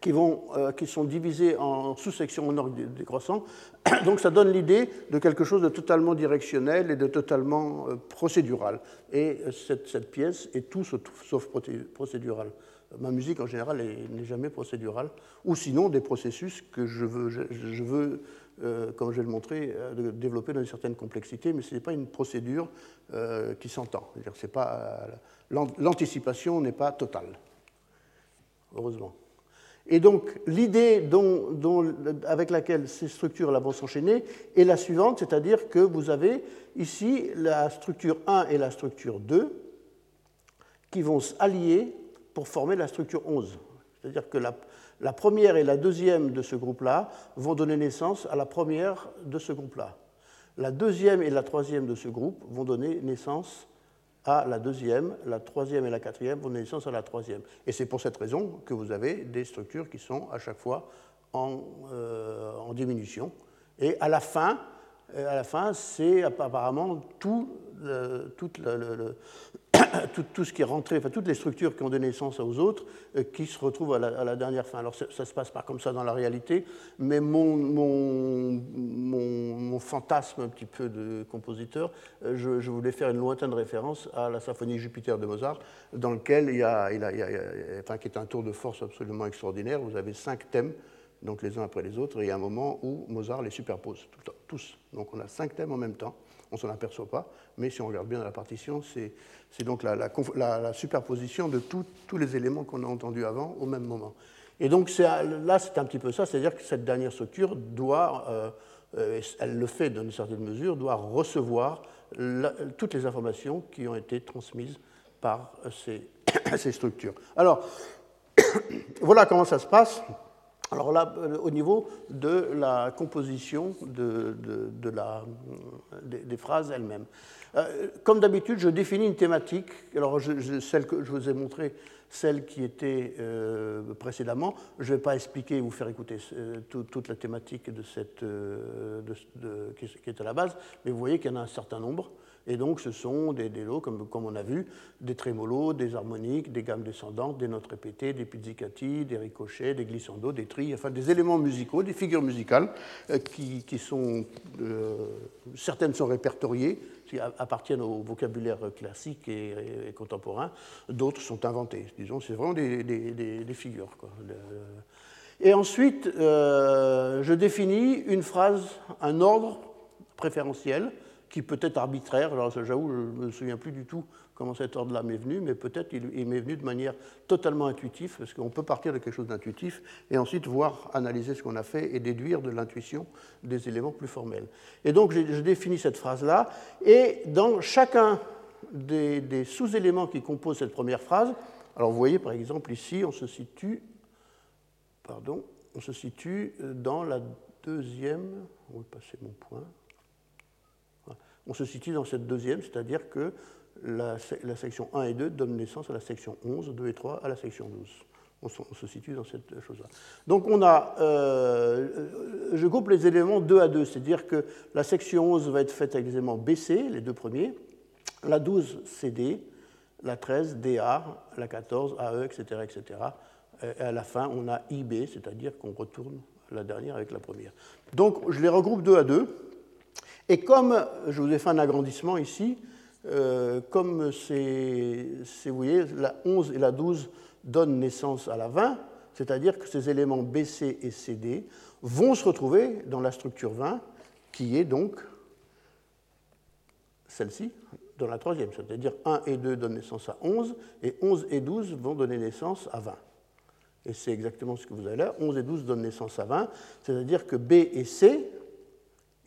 qui, vont, euh, qui sont divisés en sous-sections en ordre décroissant. Donc ça donne l'idée de quelque chose de totalement directionnel et de totalement euh, procédural. Et euh, cette, cette, pièce est tout sauf procédurale. Ma musique en général n'est jamais procédurale, ou sinon des processus que je veux, comme je vais le montrer, développer dans une certaine complexité, mais ce n'est pas une procédure qui s'entend. L'anticipation n'est pas totale, heureusement. Et donc l'idée avec laquelle ces structures vont s'enchaîner est la suivante, c'est-à-dire que vous avez ici la structure 1 et la structure 2 qui vont s'allier pour former la structure 11. C'est-à-dire que la, première et la deuxième de ce groupe-là vont donner naissance à la première de ce groupe-là. La deuxième et la troisième de ce groupe vont donner naissance à la deuxième, la troisième et la quatrième vont donner naissance à la troisième. Et c'est pour cette raison que vous avez des structures qui sont à chaque fois en, euh, diminution. Et à la fin, à la fin c'est apparemment tout, le, tout tout, ce qui est rentré, enfin, toutes les structures qui ont donné naissance aux autres, euh, qui se retrouvent à la, dernière fin. Alors ça, ne se passe pas comme ça dans la réalité, mais mon, mon, mon, fantasme un petit peu de compositeur, euh, je, voulais faire une lointaine référence à la symphonie Jupiter de Mozart, dans lequel il y a, qui est un tour de force absolument extraordinaire. Vous avez cinq thèmes donc les uns après les autres, et il y a un moment où Mozart les superpose, tous. Donc on a cinq thèmes en même temps, on ne s'en aperçoit pas, mais si on regarde bien dans la partition, c'est donc la, superposition de tous les éléments qu'on a entendus avant au même moment. Et donc là, c'est un petit peu ça, c'est-à-dire que cette dernière structure doit, euh, euh, elle le fait dans une certaine mesure, doit recevoir toutes les informations qui ont été transmises par ces, ces structures. Alors, voilà comment ça se passe. Alors là, euh, au niveau de la composition de, la, des, phrases elles-mêmes. Euh, comme d'habitude, je définis une thématique. Alors, celle que je vous ai montrée, celle qui était euh, précédemment, je ne vais pas expliquer, vous faire écouter toute la thématique de cette, qui est à la base, mais vous voyez qu'il y en a un certain nombre. Et donc, ce sont des, lots, comme, on a vu, des trémolos, des harmoniques, des gammes descendantes, des notes répétées, des pizzicati, des ricochets, des glissandos, des trilles, enfin des éléments musicaux, des figures musicales euh, qui, sont. Euh, certaines sont répertoriées, qui appartiennent au vocabulaire classique et, contemporain, d'autres sont inventées. Disons, c'est vraiment des, figures. Et ensuite, euh, je définis une phrase, un ordre préférentiel qui peut être arbitraire. Alors j'avoue, je ne me souviens plus du tout comment cet ordre-là m'est venu, mais peut-être il, m'est venu de manière totalement intuitive, parce qu'on peut partir de quelque chose d'intuitif et ensuite voir, analyser ce qu'on a fait et déduire de l'intuition des éléments plus formels. Et donc je définis cette phrase-là, et dans chacun des, des sous-éléments qui composent cette première phrase, alors vous voyez par exemple ici, on se situe, pardon, on se situe dans la deuxième, on va passer mon point, on se situe dans cette deuxième, c'est-à-dire que la, section 1 et 2 donnent naissance à la section 11, 2 et 3 à la section 12. On se, situe dans cette chose-là. Donc on a, euh, je groupe les éléments 2 à 2, c'est-à-dire que la section 11 va être faite avec les éléments BC, les deux premiers, la 12 CD, la 13 DA, la 14 AE, etc. etc. Et à la fin, on a IB, c'est-à-dire qu'on retourne la dernière avec la première. Donc je les regroupe 2 à 2. Et comme je vous ai fait un agrandissement ici, euh, comme vous voyez, la 11 et la 12 donnent naissance à la 20, c'est-à-dire que ces éléments BC et CD vont se retrouver dans la structure 20, qui est donc celle-ci, dans la troisième. C'est-à-dire 1 et 2 donnent naissance à 11, et 11 et 12 vont donner naissance à 20. Et c'est exactement ce que vous avez là. 11 et 12 donnent naissance à 20, c'est-à-dire que B et C,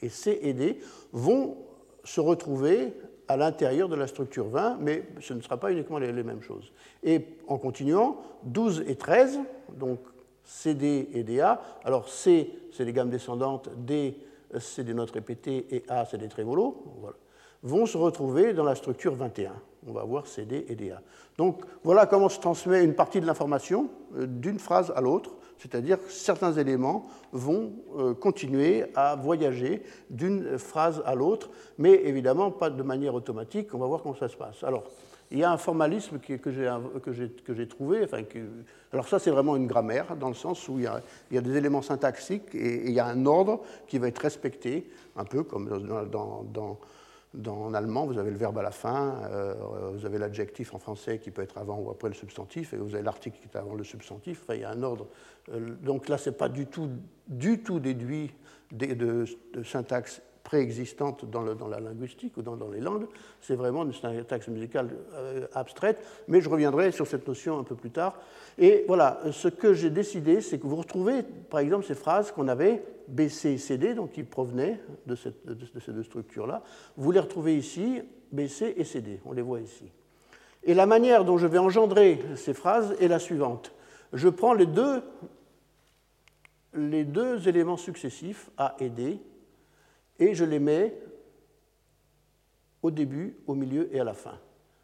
et C et D vont se retrouver à l'intérieur de la structure 20, mais ce ne sera pas uniquement les, mêmes choses. Et en continuant, 12 et 13, donc CD et DA, alors C, c'est des gammes descendantes, D, c'est des notes répétées, et A, c'est des trémolos. Voilà. vont se retrouver dans la structure 21. On va voir CD et DA. Donc voilà comment se transmet une partie de l'information euh, d'une phrase à l'autre, c'est-à-dire que certains éléments vont euh, continuer à voyager d'une phrase à l'autre, mais évidemment pas de manière automatique. On va voir comment ça se passe. Alors, il y a un formalisme que j'ai trouvé. Enfin, alors ça, c'est vraiment une grammaire, dans le sens où il y a, des éléments syntaxiques et, il y a un ordre qui va être respecté, un peu comme dans, en allemand, vous avez le verbe à la fin, euh, vous avez l'adjectif en français qui peut être avant ou après le substantif, et vous avez l'article qui est avant le substantif. Il y a un ordre. Euh, donc là, ce n'est pas du tout, du tout déduit de, de, de syntaxe préexistante dans, dans, la linguistique ou dans, dans les langues. C'est vraiment une syntaxe musicale euh, abstraite, mais je reviendrai sur cette notion un peu plus tard. Et voilà, ce que j'ai décidé, c'est que vous retrouvez, par exemple, ces phrases qu'on avait, B, C, C, D, donc qui provenaient de, cette, de, ces deux structures-là. Vous les retrouvez ici, B, C et C, D, on les voit ici. Et la manière dont je vais engendrer ces phrases est la suivante. Je prends les deux, les deux éléments successifs, A et D, et je les mets au début, au milieu et à la fin.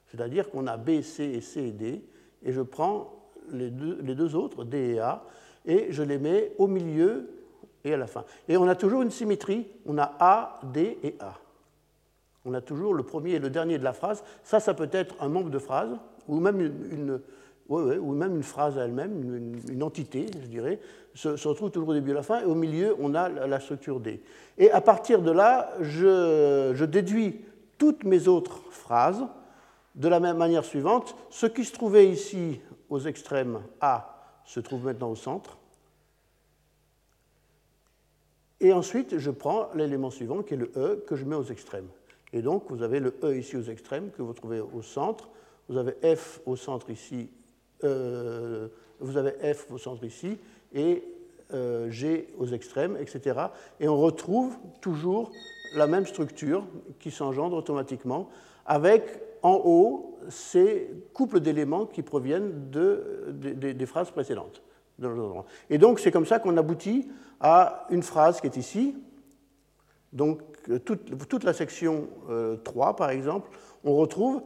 C'est-à-dire qu'on a B, C et C et D, et je prends les deux, autres, D et A, et je les mets au milieu et à la fin. Et on a toujours une symétrie, on a A, D et A. On a toujours le premier et le dernier de la phrase. Ça, ça peut être un membre de phrase, ou même une, ou même une phrase elle-même, une, entité, je dirais, se, retrouve toujours au début et à la fin, et au milieu, on a la structure D. Et à partir de là, je, déduis toutes mes autres phrases de la même manière suivante. Ce qui se trouvait ici aux extrêmes A se trouve maintenant au centre. Et ensuite, je prends l'élément suivant, qui est le E, que je mets aux extrêmes. Et donc, vous avez le E ici aux extrêmes, que vous trouvez au centre. Vous avez F au centre ici euh, vous avez F au centre ici et euh, G aux extrêmes, etc. Et on retrouve toujours la même structure qui s'engendre automatiquement avec en haut ces couples d'éléments qui proviennent de, des phrases précédentes. Et donc c'est comme ça qu'on aboutit à une phrase qui est ici. Donc toute, toute la section 3, euh, par exemple, on retrouve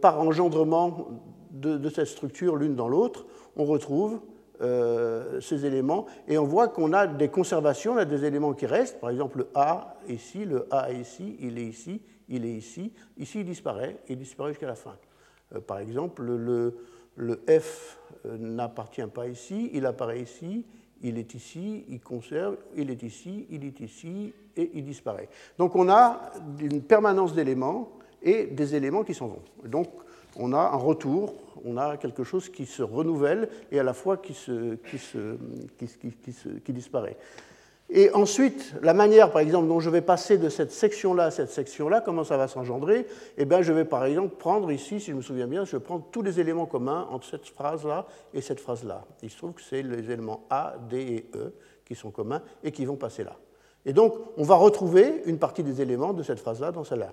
par engendrement de, cette structure l'une dans l'autre, on retrouve euh, ces éléments et on voit qu'on a des conservations, on a des éléments qui restent. Par exemple, le A ici, le A ici, il est ici, il est ici. Ici, il disparaît, il disparaît jusqu'à la fin. Euh, par exemple, le, F euh, n'appartient pas ici, il apparaît ici, il est ici, il conserve, il est ici, il est ici, et il disparaît. Donc on a une permanence d'éléments et des éléments qui s'en vont. Donc on a un retour, on a quelque chose qui se renouvelle et à la fois qui, disparaît. Et ensuite, la manière, par exemple, dont je vais passer de cette section-là à cette section-là, comment ça va s'engendrer Eh bien, je vais, par exemple, prendre ici, si je me souviens bien, je vais prendre tous les éléments communs entre cette phrase-là et cette phrase-là. Il se trouve que c'est les éléments A, D et E qui sont communs et qui vont passer là. Et donc, on va retrouver une partie des éléments de cette phrase-là dans celle-là.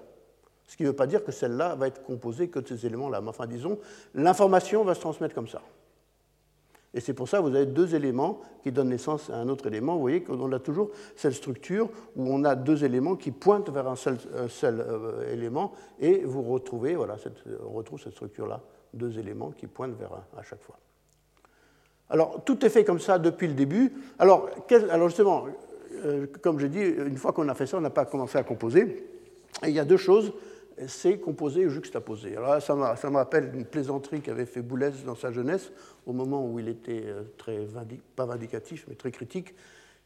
Ce qui ne veut pas dire que celle-là va être composée que de ces éléments-là. Mais enfin, disons, l'information va se transmettre comme ça. Et c'est pour ça que vous avez deux éléments qui donnent naissance à un autre élément. Vous voyez qu'on a toujours cette structure où on a deux éléments qui pointent vers un seul, euh, élément, et vous retrouvez, voilà, on retrouve cette structure-là, deux éléments qui pointent vers un à chaque fois. Alors, tout est fait comme ça depuis le début. Alors, justement, euh, comme je dis, une fois qu'on a fait ça, on n'a pas commencé à composer. Et il y a deux choses c'est composé ou juxtaposé. Alors ça, me rappelle une plaisanterie qu'avait fait Boulez dans sa jeunesse, au moment où il était euh, très, pas vindicatif, mais très critique.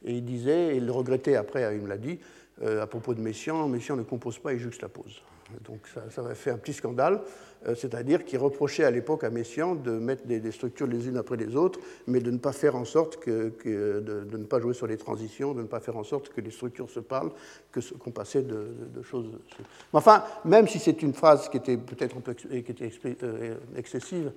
Et il disait, et il le regrettait après, il me l'a dit, euh, à propos de Messiaen, Messiaen ne compose pas, il juxtapose. Donc ça, avait fait un petit scandale, euh, c'est-à-dire qu'il reprochait à l'époque à Messiaen de mettre des, structures les unes après les autres, mais de ne pas faire en sorte que, de, ne pas jouer sur les transitions, de ne pas faire en sorte que les structures se parlent, qu'on passait de, choses. enfin, même si c'est une phrase qui était peut-être un peu qui était euh, excessive,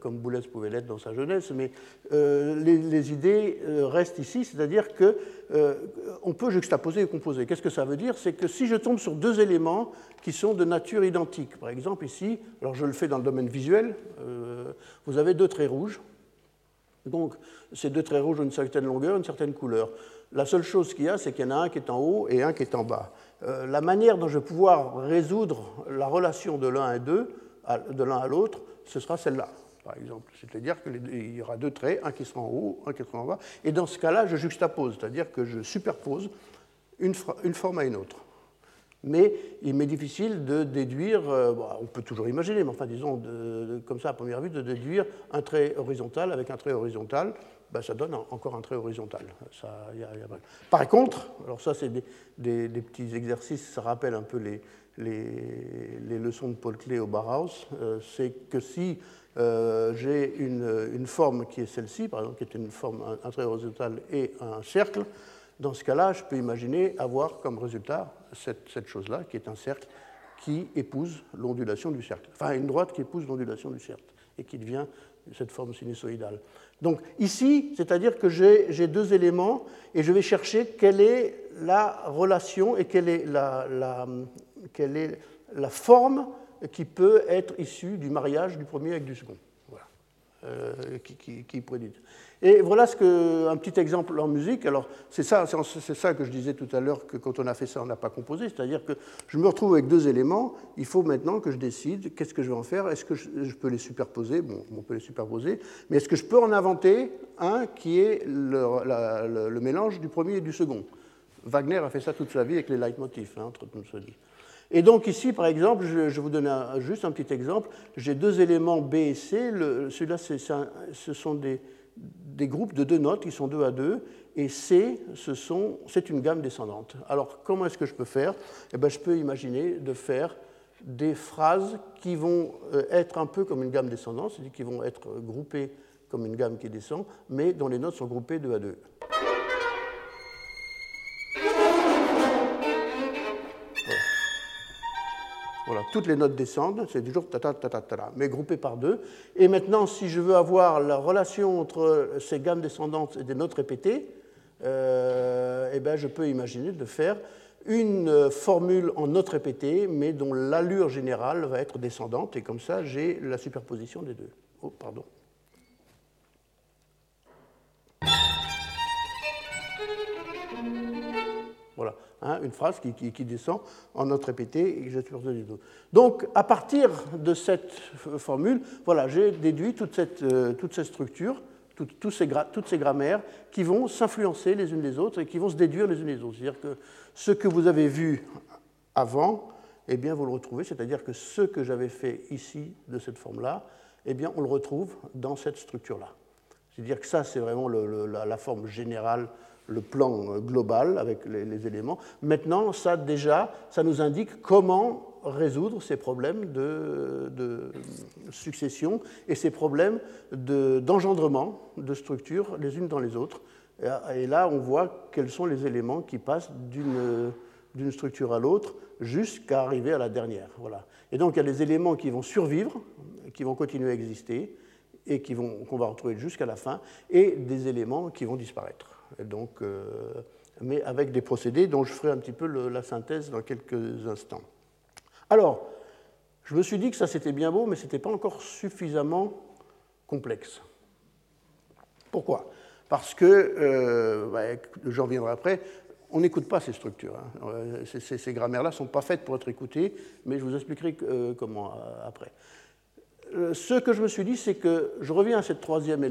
comme Boulez pouvait l'être dans sa jeunesse, mais euh, les, idées euh, restent ici, c'est-à-dire qu'on peut juxtaposer et composer. Qu'est-ce que ça veut dire? C'est que si je tombe sur deux éléments qui sont de nature identique, par exemple ici, alors je le fais dans le domaine visuel, vous avez deux traits rouges, Donc, ces deux traits rouges ont une certaine longueur, une certaine couleur. La seule chose qu'il y a, c'est qu'il y en a un qui est en haut et un qui est en bas. Euh, la manière dont je vais pouvoir résoudre la relation de l'un et deux, de l'un à l'autre, ce sera celle-là, par exemple. C'est-à-dire qu'il y aura deux traits, un qui sera en haut, un qui sera en bas. Et dans ce cas-là, je juxtapose, c'est-à-dire que je superpose une, forme à une autre mais il m'est difficile de déduire, euh, on peut toujours imaginer, mais enfin disons comme ça à première vue, de déduire un trait horizontal avec un trait horizontal, ben, ça donne encore un trait horizontal. Ça, Par contre, alors ça c'est des, petits exercices, ça rappelle un peu les, les, leçons de Paul Klee au Barhaus, euh, c'est que si euh, j'ai une, forme qui est celle-ci, par exemple, qui est une forme, un et un cercle, dans ce cas-là, je peux imaginer avoir comme résultat cette, chose-là, qui est un cercle qui épouse l'ondulation du cercle. Enfin, une droite qui épouse l'ondulation du cercle et qui devient cette forme sinusoïdale. Donc ici, c'est-à-dire que j'ai deux éléments et je vais chercher quelle est la relation et quelle est la, quelle est la forme qui peut être issue du mariage du premier avec du second. Voilà. Euh, qui, qui, et voilà ce un petit exemple en musique. Alors, c'est ça, c'est ça que je disais tout à l'heure, que quand on a fait ça, on n'a pas composé. C'est-à-dire que je me retrouve avec deux éléments. Il faut maintenant que je décide qu'est-ce que je vais en faire. Est-ce que je, peux les superposer? Bon, on peut les superposer. Mais est-ce que je peux en inventer un qui est le, le, mélange du premier et du second? Wagner a fait ça toute sa vie avec les leitmotifs, hein, entre nous se dit. Et donc ici, par exemple, je, vais vous donner juste un petit exemple. J'ai deux éléments B et C. Celui-là, ce sont des, des groupes de deux notes qui sont deux à deux, et C, c'est une gamme descendante. Alors, comment est-ce que je peux faire? Eh bien, Je peux imaginer de faire des phrases qui vont euh, être un peu comme une gamme descendante, c'est-à-dire qui vont être groupées comme une gamme qui descend, mais dont les notes sont groupées deux à deux. Voilà, toutes les notes descendent, c'est toujours ta ta ta ta ta, mais groupées par deux. Et maintenant, si je veux avoir la relation entre ces gammes descendantes et des notes répétées, euh, eh ben, je peux imaginer de faire une formule en notes répétées, mais dont l'allure générale va être descendante, et comme ça, j'ai la superposition des deux. Oh, pardon. Voilà. Hein, une phrase qui, descend en note répétée et que je les deux. Donc, à partir de cette formule, voilà, j'ai déduit toute cette, euh, toute cette structure, ces toutes ces grammaires qui vont s'influencer les unes les autres et qui vont se déduire les unes les autres. C'est-à-dire que ce que vous avez vu avant, eh bien, vous le retrouvez, c'est-à-dire que ce que j'avais fait ici de cette forme-là, eh bien, on le retrouve dans cette structure-là. C'est-à-dire que ça, c'est vraiment la, forme générale le plan euh, global avec les, éléments. Maintenant, ça déjà, ça nous indique comment résoudre ces problèmes de, succession et ces problèmes d'engendrement de, structures les unes dans les autres. Et là, on voit quels sont les éléments qui passent d'une structure à l'autre jusqu'à arriver à la dernière. Voilà. Et donc, il y a des éléments qui vont survivre, qui vont continuer à exister et qu'on va retrouver jusqu'à la fin, et des éléments qui vont disparaître donc, euh, mais avec des procédés dont je ferai un petit peu la synthèse dans quelques instants. Alors, je me suis dit que ça c'était bien beau, mais ce n'était pas encore suffisamment complexe. Pourquoi? Parce que, euh, bah, j'en reviendrai après, on n'écoute pas ces structures. Hein. Euh, ces, grammaires-là ne sont pas faites pour être écoutées, mais je vous expliquerai comment après. ce que je me suis dit, c'est que je reviens à ce troisième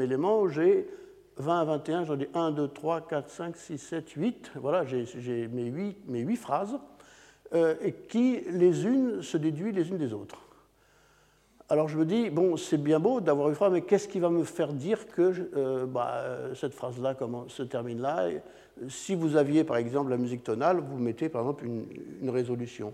élément où j'ai 20 à 21, j'en ai 1, 2, 3, 4, 5, 6, 7, 8. Voilà, j'ai mes 8, mes 8 phrases, euh, et qui, les unes, se déduisent les unes des autres. Alors je me dis, bon, c'est bien beau d'avoir une phrase, mais qu'est-ce qui va me faire dire que euh, bah, cette phrase-là se termine là Si vous aviez, par exemple, la musique tonale, vous mettez, par exemple, une, une résolution.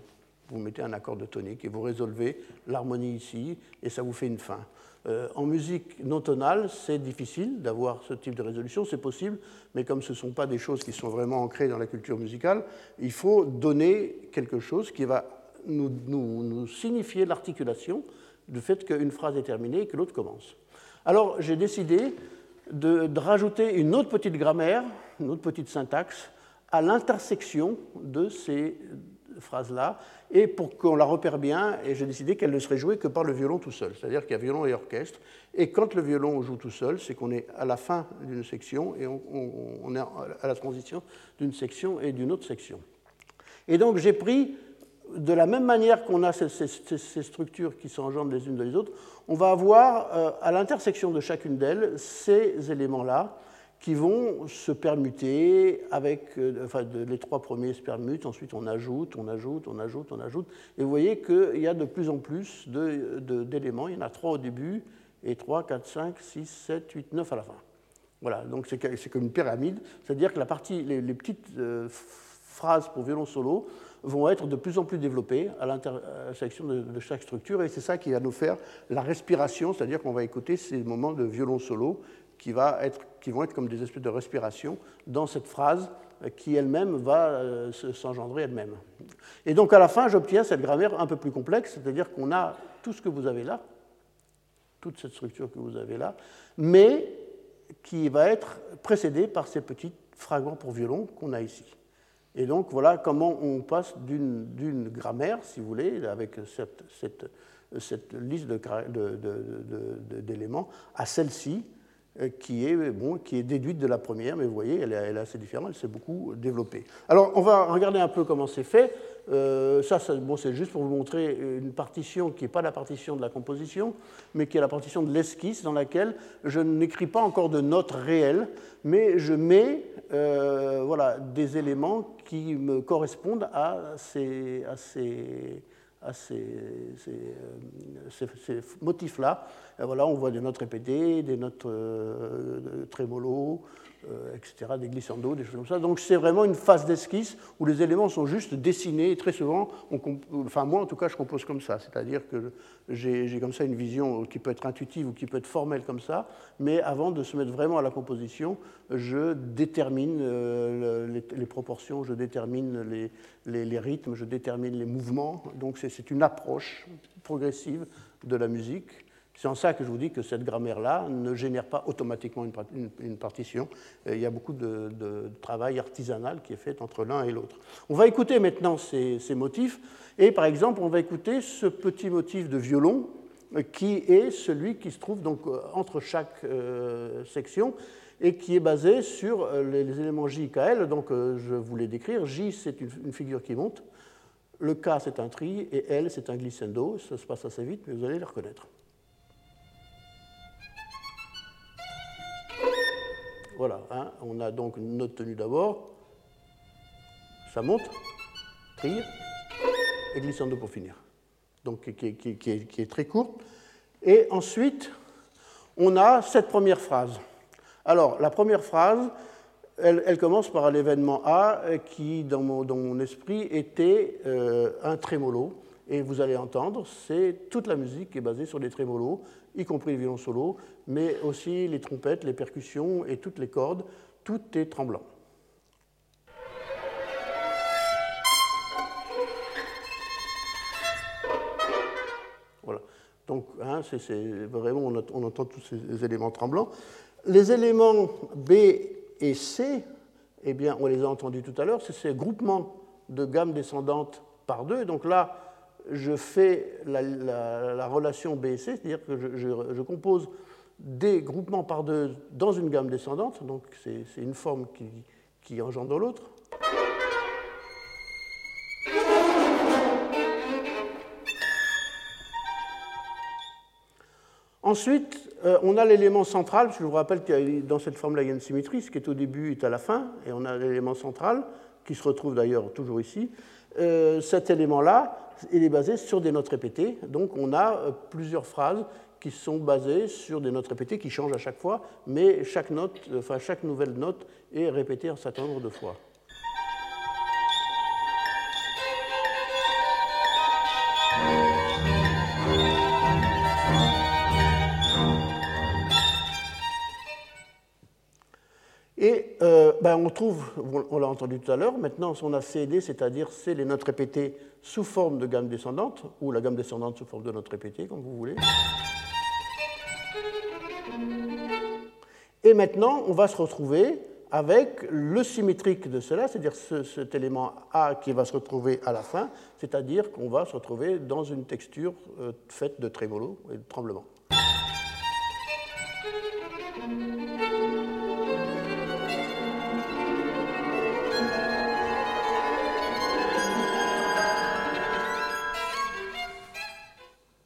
Vous mettez un accord de tonique et vous résolvez l'harmonie ici, et ça vous fait une fin. Euh, en musique non tonale, c'est difficile d'avoir ce type de résolution, c'est possible, mais comme ce ne sont pas des choses qui sont vraiment ancrées dans la culture musicale, il faut donner quelque chose qui va nous, signifier l'articulation du fait qu'une phrase est terminée et que l'autre commence. Alors j'ai décidé de, rajouter une autre petite grammaire, une autre petite syntaxe à l'intersection de ces phrase-là, et pour qu'on la repère bien, et j'ai décidé qu'elle ne serait jouée que par le violon tout seul, c'est-à-dire qu'il y a violon et orchestre, et quand le violon joue tout seul, c'est qu'on est à la fin d'une section, et on, est à la transition d'une section et d'une autre section. Et donc j'ai pris, de la même manière qu'on a ces, structures qui s'engendrent les unes des autres, on va avoir euh, à l'intersection de chacune d'elles ces éléments-là, qui vont se permuter avec, euh, enfin, les trois premiers se permutent, ensuite on ajoute, on ajoute, on ajoute, on ajoute. Et vous voyez qu'il y a de plus en plus d'éléments. Il y en a trois au début, et 3, 4, 5, 6, 7, 8, 9 à la fin. Voilà, donc c'est comme une pyramide, c'est-à-dire que la partie, les, petites euh, phrases pour violon solo vont être de plus en plus développées à l'intersection de, de, chaque structure, et c'est ça qui va nous faire la respiration, c'est-à-dire qu'on va écouter ces moments de violon solo qui, vont être comme des espèces de respiration dans cette phrase qui elle-même va euh, s'engendrer elle-même. Et donc à la fin, j'obtiens cette grammaire un peu plus complexe, c'est-à-dire qu'on a tout ce que vous avez là, toute cette structure que vous avez là, mais qui va être précédée par ces petits fragments pour violon qu'on a ici. Et donc voilà comment on passe d'une grammaire, si vous voulez, avec cette, liste d'éléments, à celle-ci, qui est, bon, qui est déduite de la première, mais vous voyez, elle est, assez différente, elle s'est beaucoup développée. Alors, on va regarder un peu comment c'est fait. Euh, ça, bon, c'est juste pour vous montrer une partition qui n'est pas la partition de la composition, mais qui est la partition de l'esquisse, dans laquelle je n'écris pas encore de notes réelles, mais je mets euh, voilà, des éléments qui me correspondent à ces, à ces, à ces, ces, ces voilà, on voit des notes répétées, des notes euh, trémolo, euh, etc., des glissando, des choses comme ça. Donc c'est vraiment une phase d'esquisse où les éléments sont juste dessinés. Et très souvent, enfin moi en tout cas, je compose comme ça. C'est-à-dire que j'ai comme ça une vision qui peut être intuitive ou qui peut être formelle comme ça. Mais avant de se mettre vraiment à la composition, je détermine euh, les, proportions, je détermine les, rythmes, je détermine les mouvements. Donc c'est une approche progressive de la musique c'est en ça que je vous dis que cette grammaire-là ne génère pas automatiquement une, partition. Euh, il y a beaucoup de, travail artisanal qui est fait entre l'un et l'autre. On va écouter maintenant ces, motifs. Et par exemple, on va écouter ce petit motif de violon euh, qui est celui qui se trouve donc euh, entre chaque section et qui est basé sur les, éléments J, K, L. Donc je voulais décrire. J, c'est une, une, figure qui monte. Le K, c'est un tri. Et L, c'est un glissando. Ça se passe assez vite, mais vous allez les reconnaître. Voilà, hein, on a donc une note tenue d'abord, ça monte, trier, et glissando pour finir. Donc qui est, très courte. Et ensuite, on a cette première phrase. Alors, la première phrase, elle, commence par l'événement A qui, dans mon, esprit, était euh, un trémolo. Et vous allez entendre, c'est toute la musique qui est basée sur des trémolos y compris le violon solo, mais aussi les trompettes, les percussions et toutes les cordes, tout est tremblant. Voilà. Donc, hein, vraiment, on, entend tous ces éléments tremblants. Les éléments B et C, eh bien, on les a entendus tout à l'heure, c'est ces groupements de gammes descendantes par deux. Donc là, je fais la, relation B et C, c'est-à-dire que je, compose des groupements par deux dans une gamme descendante, donc c'est une forme qui, engendre l'autre. Ensuite, euh, on a l'élément central, je vous rappelle que dans cette forme-là, il y a une symétrie, ce qui est au début est à la fin, et on a l'élément central, qui se retrouve d'ailleurs toujours ici. Euh, cet élément-là, il est basé sur des notes répétées. Donc on a euh, plusieurs phrases qui sont basées sur des notes répétées qui changent à chaque fois, mais chaque, note, enfin, chaque nouvelle note est répétée un certain nombre de fois. Et euh, ben on trouve, on l'a entendu tout à l'heure, maintenant on a CD, c'est-à-dire c'est les notes répétées sous forme de gamme descendante, ou la gamme descendante sous forme de notes répétées, comme vous voulez. Et maintenant, on va se retrouver avec le symétrique de cela, c'est-à-dire cet élément A qui va se retrouver à la fin, c'est-à-dire qu'on va se retrouver dans une texture euh, faite de trémolo et de tremblement.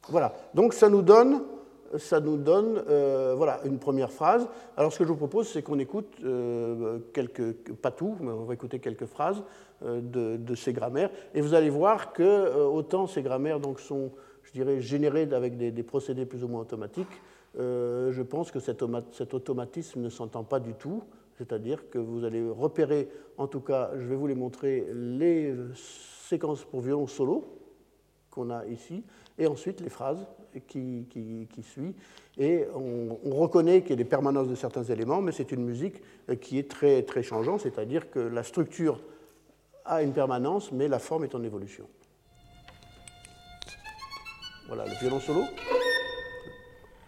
Voilà, donc ça nous donne ça nous donne euh, voilà, une première phrase. Alors ce que je vous propose, c'est qu'on écoute euh, quelques, pas tout, mais on va écouter quelques phrases euh, de, ces grammaires. Et vous allez voir que autant ces grammaires donc, sont, je dirais, générées avec des, procédés plus ou moins automatiques, je pense que cet, cet automatisme ne s'entend pas du tout. C'est-à-dire que vous allez repérer, en tout cas, je vais vous les montrer, les séquences pour violon solo qu'on a ici, et ensuite les phrases qui, suit. Et on, reconnaît qu'il y a des permanences de certains éléments, mais c'est une musique qui est très, très changeante, c'est-à-dire que la structure a une permanence, mais la forme est en évolution. Voilà le violon solo,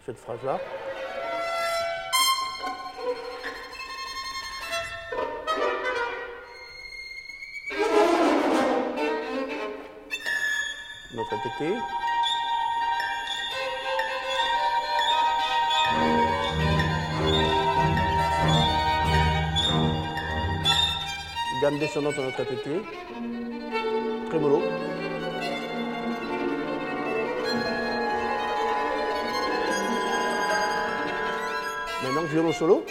cette phrase-là. Notre répété. Gamme descendante en notre répété, trémolo. Maintenant, violon solo.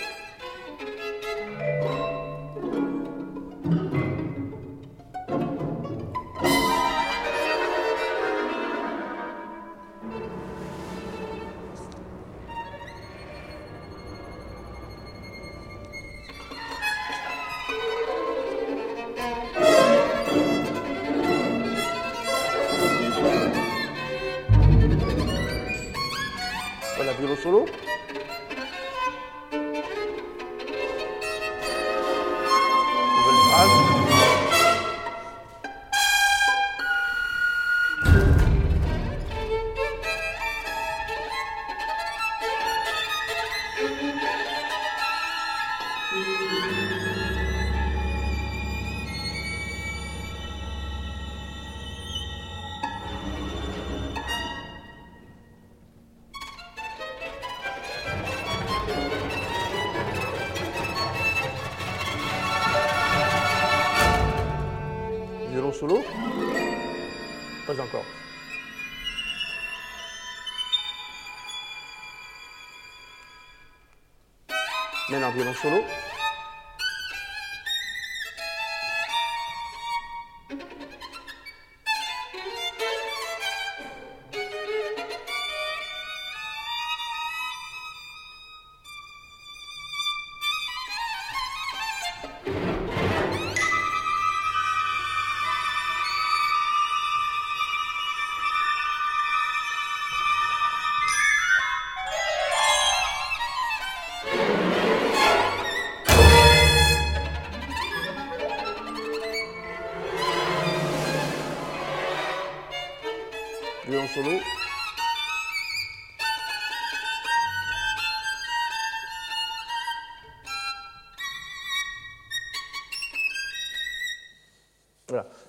Violon solo.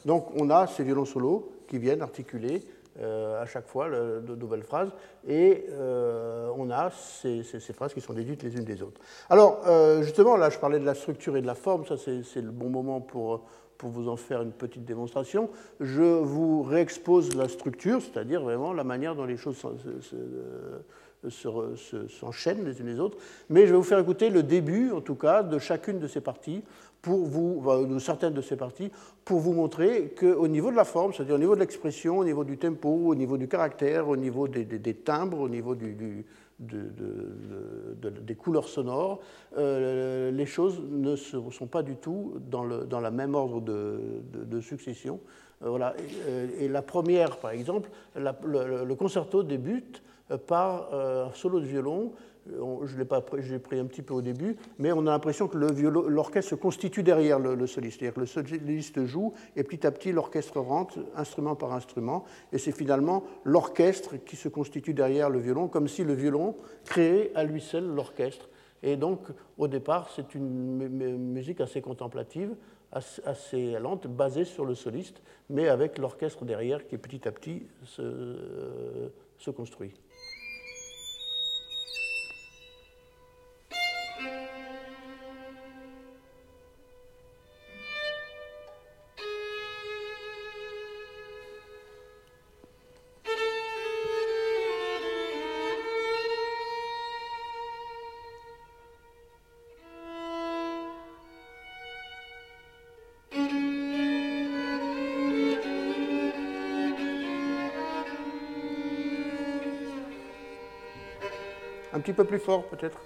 Donc on a ces violons solos qui viennent articuler euh, à chaque fois de nouvelles phrases, et euh, on a ces, phrases qui sont déduites les unes des autres. Alors, euh, justement, là, je parlais de la structure et de la forme, ça c'est le bon moment pour, pour vous en faire une petite démonstration. Je vous réexpose la structure, c'est-à-dire vraiment la manière dont les choses s'enchaînent les unes les autres, mais je vais vous faire écouter le début, en tout cas, de chacune de ces parties pour vous, certaines de ces parties, pour vous montrer qu'au niveau de la forme, c'est-à-dire au niveau de l'expression, au niveau du tempo, au niveau du caractère, au niveau des, timbres, au niveau du, des couleurs sonores, euh, les choses ne sont pas du tout dans, le, dans la même ordre de, succession. Euh, voilà. Et, la première, par exemple, le, concerto débute par euh, un solo de violon je l'ai pas j'ai pris un petit peu au début, mais on a l'impression que l'orchestre se constitue derrière le, soliste. C'est-à-dire que le soliste joue et petit à petit l'orchestre rentre, instrument par instrument, et c'est finalement l'orchestre qui se constitue derrière le violon, comme si le violon créait à lui seul l'orchestre. Et donc, au départ, c'est une musique assez contemplative, assez lente, basée sur le soliste, mais avec l'orchestre derrière qui petit à petit se, se construit. Petit peu plus fort peut-être.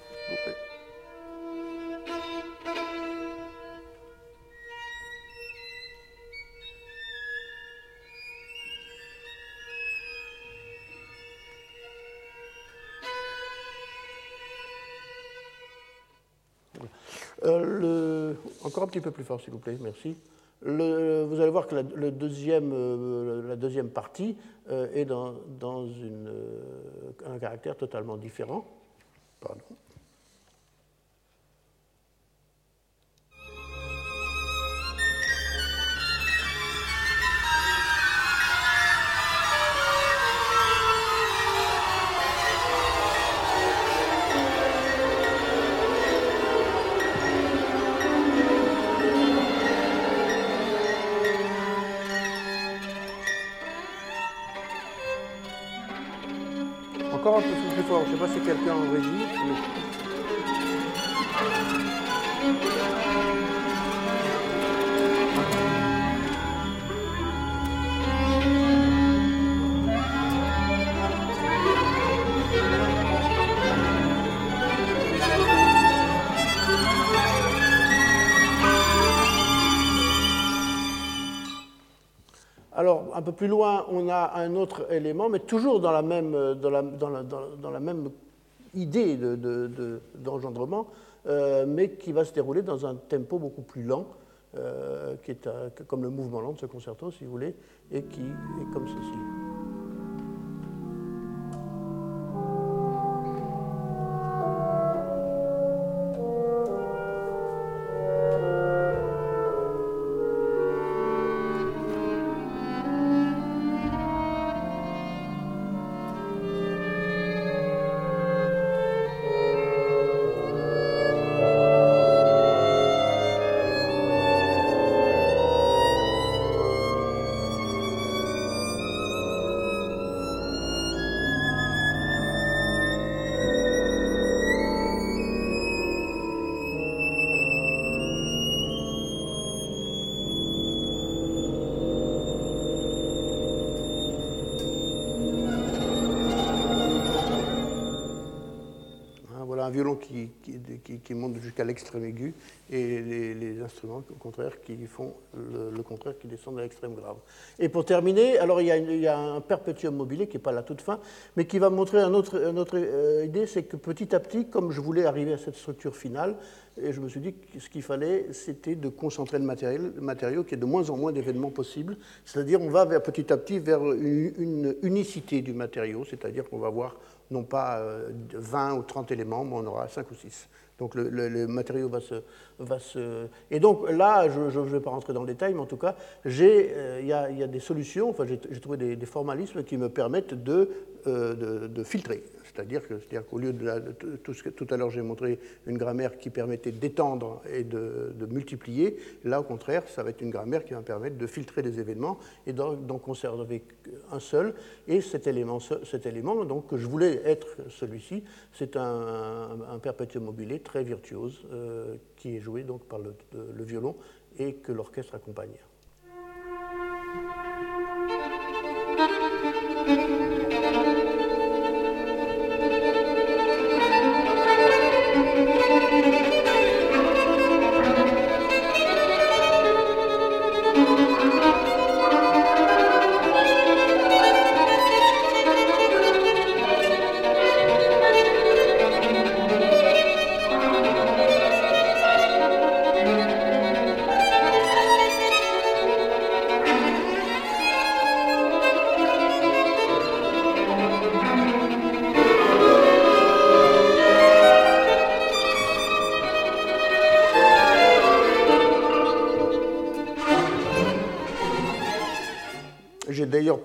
Euh, encore un petit peu plus fort, s'il vous plaît, merci. vous allez voir que la, le deuxième, euh, la deuxième partie euh, est dans, dans une, un caractère totalement différent. Encore peu plus loin, on a un autre élément, mais toujours dans la même, dans la, dans la, dans la même idée d'engendrement, de, euh, mais qui va se dérouler dans un tempo beaucoup plus lent, euh, qui est comme le mouvement lent de ce concerto, si vous voulez, et qui est comme ceci. Qui, qui, monte jusqu'à l'extrême aigu et les, instruments, au contraire, qui font le, contraire, qui descendent à l'extrême grave. Et pour terminer, alors il y a, un perpétuum mobile qui n'est pas la toute fin, mais qui va montrer une autre, euh, idée, c'est que petit à petit, comme je voulais arriver à cette structure finale, et je me suis dit que ce qu'il fallait, c'était de concentrer le, matériel, le matériau, qui est de moins en moins d'événements possibles. C'est-à-dire, on va vers, petit à petit vers une unicité du matériau, c'est-à-dire qu'on va voir non pas 20 euh, ou 30 éléments, mais on aura 5 ou 6. Donc le, matériau va se, Et donc là, je ne vais pas rentrer dans le détail, mais en tout cas, euh, il y, a des solutions, enfin, j'ai trouvé des, formalismes qui me permettent de, euh, de filtrer. C'est-à-dire qu'au lieu de, tout, ce que, tout à l'heure j'ai montré une grammaire qui permettait d'étendre et de, multiplier, là au contraire, ça va être une grammaire qui va permettre de filtrer des événements et d'en conserver un seul. Et cet élément, donc, que je voulais être celui-ci, c'est un, un, perpétuum mobile très virtuose euh, qui est joué donc par le violon et que l'orchestre accompagne.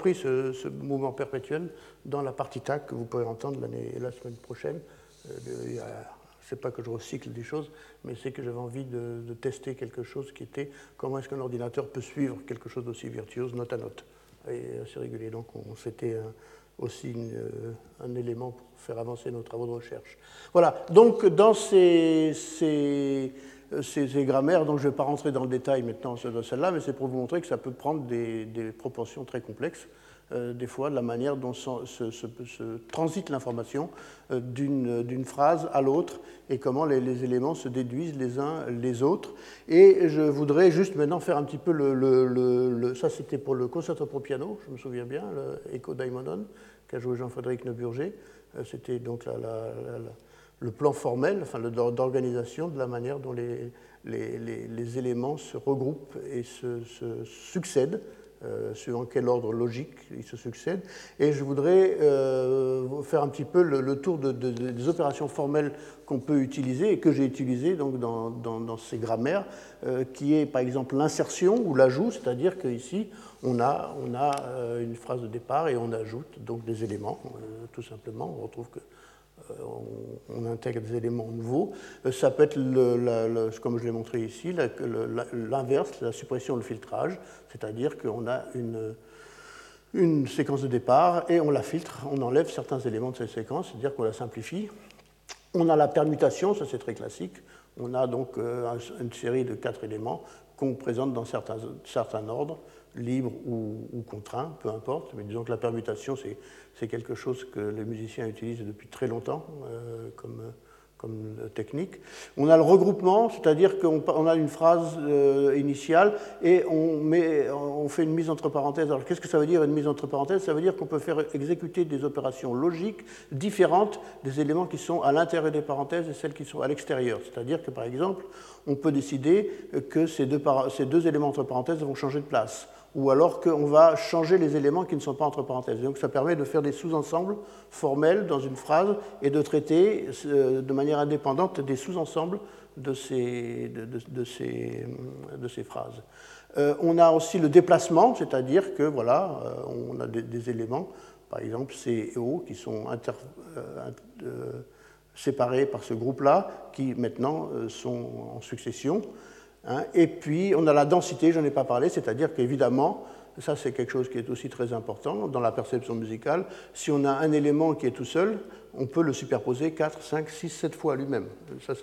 Repris ce, mouvement perpétuel dans la partie TAC que vous pourrez entendre la semaine prochaine. Euh, c'est pas que je recycle des choses, mais c'est que j'avais envie de, tester quelque chose qui était comment est-ce qu'un ordinateur peut suivre quelque chose d'aussi virtuose, note à note, et assez régulier. Donc c'était aussi euh, un élément pour faire avancer nos travaux de recherche. Voilà, donc dans ces, ces, grammaires, dont je ne vais pas rentrer dans le détail maintenant de celle-là, mais c'est pour vous montrer que ça peut prendre des, proportions très complexes. Euh, des fois de la manière dont se, transite l'information euh, d'une phrase à l'autre et comment les, éléments se déduisent les uns les autres. Et je voudrais juste maintenant faire un petit peu le... ça, c'était pour le concerto pour piano, je me souviens bien, le Daimonon, qu'a joué Jean-Frédéric Neuburger. Euh, c'était donc le plan formel enfin, d'organisation de la manière dont les, éléments se regroupent et se succèdent euh, suivant quel ordre logique ils se succèdent. Et je voudrais euh, faire un petit peu le, tour des opérations formelles qu'on peut utiliser et que j'ai utilisées donc, dans, ces grammaires, euh, qui est par exemple l'insertion ou l'ajout, c'est-à-dire qu'ici, on a, on a une phrase de départ et on ajoute donc des éléments, tout simplement. On retrouve que on, intègre des éléments nouveaux. Euh, ça peut être, le, comme je l'ai montré ici, l'inverse, la suppression, le filtrage, c'est-à-dire qu'on a une, une séquence de départ et on la filtre, on enlève certains éléments de cette séquence, c'est-à-dire qu'on la simplifie. On a la permutation, ça c'est très classique. On a donc euh, une série de quatre éléments qu'on présente dans certains, certains ordres, libre ou, contraint, peu importe. Mais disons que la permutation, c'est quelque chose que les musiciens utilisent depuis très longtemps euh, comme, technique. On a le regroupement, c'est-à-dire qu'on a une phrase euh, initiale et on, fait une mise entre parenthèses. Alors qu'est-ce que ça veut dire une mise entre parenthèses? Ça veut dire qu'on peut faire exécuter des opérations logiques différentes des éléments qui sont à l'intérieur des parenthèses et celles qui sont à l'extérieur. C'est-à-dire que par exemple, on peut décider que ces deux éléments entre parenthèses vont changer de place ou alors qu'on va changer les éléments qui ne sont pas entre parenthèses. Donc ça permet de faire des sous-ensembles formels dans une phrase et de traiter euh, de manière indépendante des sous-ensembles de ces, de, ces, de ces phrases. Euh, on a aussi le déplacement, c'est-à-dire que voilà, euh, on a des, éléments, par exemple C et O, qui sont séparés par ce groupe-là, qui maintenant sont en succession. Hein. Et puis, on a la densité, je n'en ai pas parlé, c'est-à-dire qu'évidemment, ça c'est quelque chose qui est aussi très important dans la perception musicale, si on a un élément qui est tout seul, on peut le superposer 4, 5, 6, 7 fois lui-même. Ça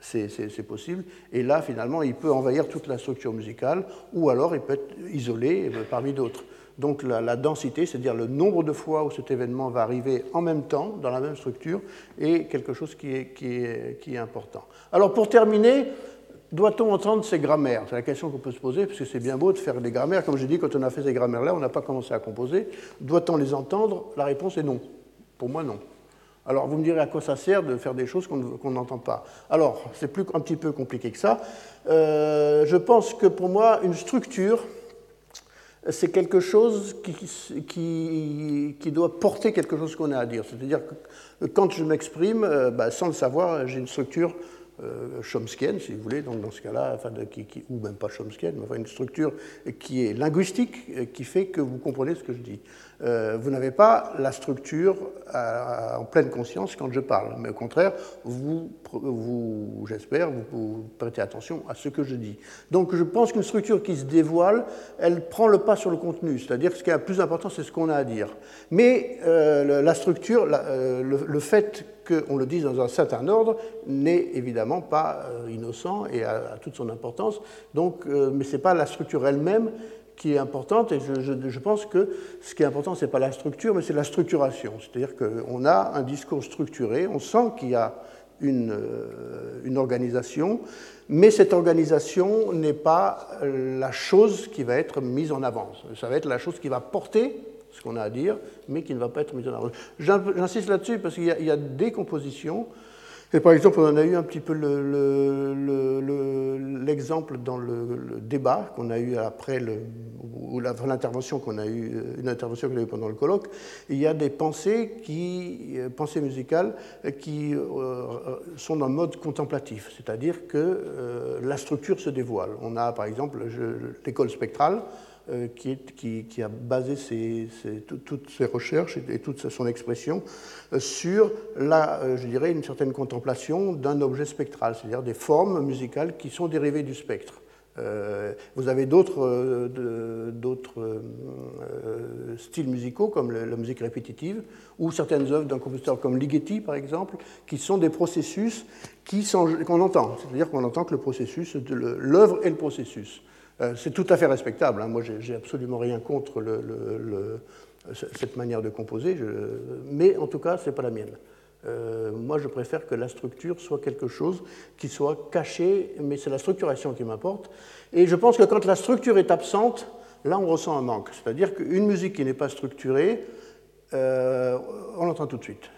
c'est possible. Et là, finalement, il peut envahir toute la structure musicale, ou alors il peut être isolé euh, parmi d'autres. Donc la, densité, c'est-à-dire le nombre de fois où cet événement va arriver en même temps, dans la même structure, est quelque chose qui est, important. Alors pour terminer, doit-on entendre ces grammaires? C'est la question qu'on peut se poser, parce que c'est bien beau de faire des grammaires. Comme je dis, quand on a fait ces grammaires-là, on n'a pas commencé à composer. Doit-on les entendre? La réponse est non. Pour moi, non. Alors, vous me direz à quoi ça sert de faire des choses qu'on n'entend pas. Alors, c'est plus un petit peu compliqué que ça. Euh, je pense que pour moi, une structure, c'est quelque chose qui, doit porter quelque chose qu'on a à dire. C'est-à-dire que quand je m'exprime, euh, bah, sans le savoir, j'ai une structure chomskienne, si vous voulez, donc dans ce cas-là, enfin ou même pas chomskienne, mais enfin une structure qui est linguistique, euh, qui fait que vous comprenez ce que je dis. Euh, vous n'avez pas la structure en pleine conscience quand je parle, mais au contraire, vous, j'espère, vous, vous, prêtez attention à ce que je dis. Donc je pense qu'une structure qui se dévoile, elle prend le pas sur le contenu, c'est-à-dire que ce qui est le plus important, c'est ce qu'on a à dire. Mais la structure, le, fait qu'on le dise dans un certain ordre n'est évidemment pas euh, innocent et a, toute son importance. Donc, euh, mais ce n'est pas la structure elle-même qui est importante, et je, pense que ce qui est important, ce n'est pas la structure, mais c'est la structuration. C'est-à-dire qu'on a un discours structuré, on sent qu'il y a une, euh, une, organisation, mais cette organisation n'est pas la chose qui va être mise en avant. Ça va être la chose qui va porter ce qu'on a à dire, mais qui ne va pas être mis en avant. J'insiste là-dessus parce qu'il y, a des compositions. Et par exemple, on en a eu un petit peu l'exemple dans le, débat qu'on a eu après ou l'intervention qu'on a eu, une intervention qu'on a eue pendant le colloque. Il y a des pensées qui, pensées musicales, qui euh, sont dans mode contemplatif, c'est-à-dire que euh, la structure se dévoile. On a par exemple l'école spectrale qui, a basé toutes ses recherches et, toute son expression sur, la, je dirais, une certaine contemplation d'un objet spectral, c'est-à-dire des formes musicales qui sont dérivées du spectre. Euh, vous avez d'autres euh, euh, styles musicaux, comme la musique répétitive, ou certaines œuvres d'un compositeur comme Ligeti, par exemple, qui sont des processus qu'on entend. C'est-à-dire qu'on entend que le processus, l'œuvre est le processus. C'est tout à fait respectable. Hein. Moi, j'ai absolument rien contre cette manière de composer, mais en tout cas, ce n'est pas la mienne. Euh, moi, je préfère que la structure soit quelque chose qui soit caché, mais c'est la structuration qui m'importe. Et je pense que quand la structure est absente, là, on ressent un manque. C'est-à-dire qu'une musique qui n'est pas structurée, euh, on l'entend tout de suite.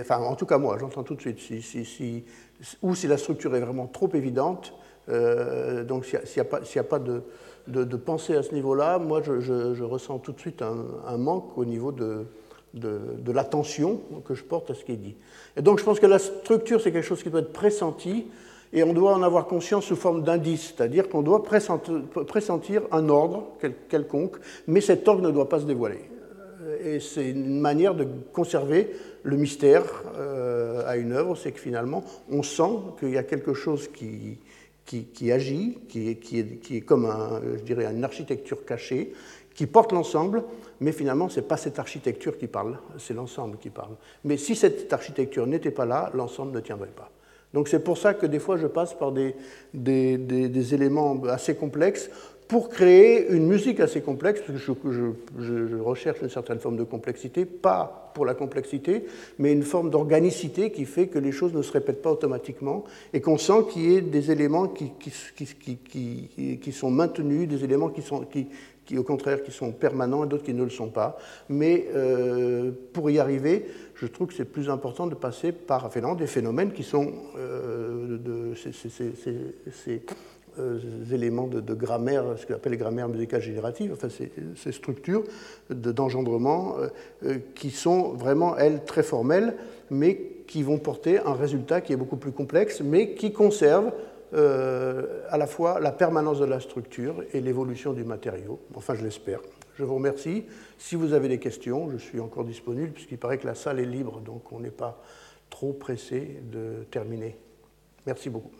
enfin, en tout cas, moi, j'entends tout de suite. Si, ou si la structure est vraiment trop évidente, euh, donc s'il n'y a, pas de, pensée à ce niveau-là, moi, je, ressens tout de suite un manque au niveau de, de, l'attention que je porte à ce qui est dit. Et donc je pense que la structure, c'est quelque chose qui doit être pressenti, et on doit en avoir conscience sous forme d'indice, c'est-à-dire qu'on doit pressentir un ordre quelconque, mais cet ordre ne doit pas se dévoiler. Et c'est une manière de conserver le mystère euh, à une œuvre, c'est que finalement, on sent qu'il y a quelque chose qui, qui, agit, qui est, comme je dirais, une architecture cachée, qui porte l'ensemble, mais finalement, ce n'est pas cette architecture qui parle, c'est l'ensemble qui parle. Mais si cette architecture n'était pas là, l'ensemble ne tiendrait pas. Donc c'est pour ça que des fois je passe par des, éléments assez complexes pour créer une musique assez complexe, parce que je, recherche une certaine forme de complexité, pas pour la complexité, mais une forme d'organicité qui fait que les choses ne se répètent pas automatiquement et qu'on sent qu'il y ait des éléments qui, sont maintenus, des éléments qui, sont, au contraire qui sont permanents et d'autres qui ne le sont pas. Mais euh, pour y arriver, je trouve que c'est plus important de passer par des phénomènes qui sont euh, éléments de, grammaire, ce qu'on appelle les grammaires musicales génératives, enfin ces, structures d'engendrement qui sont vraiment, elles, très formelles, mais qui vont porter un résultat qui est beaucoup plus complexe, mais qui conserve euh, à la fois la permanence de la structure et l'évolution du matériau. Enfin, je l'espère. Je vous remercie. Si vous avez des questions, je suis encore disponible puisqu'il paraît que la salle est libre, donc on n'est pas trop pressé de terminer. Merci beaucoup.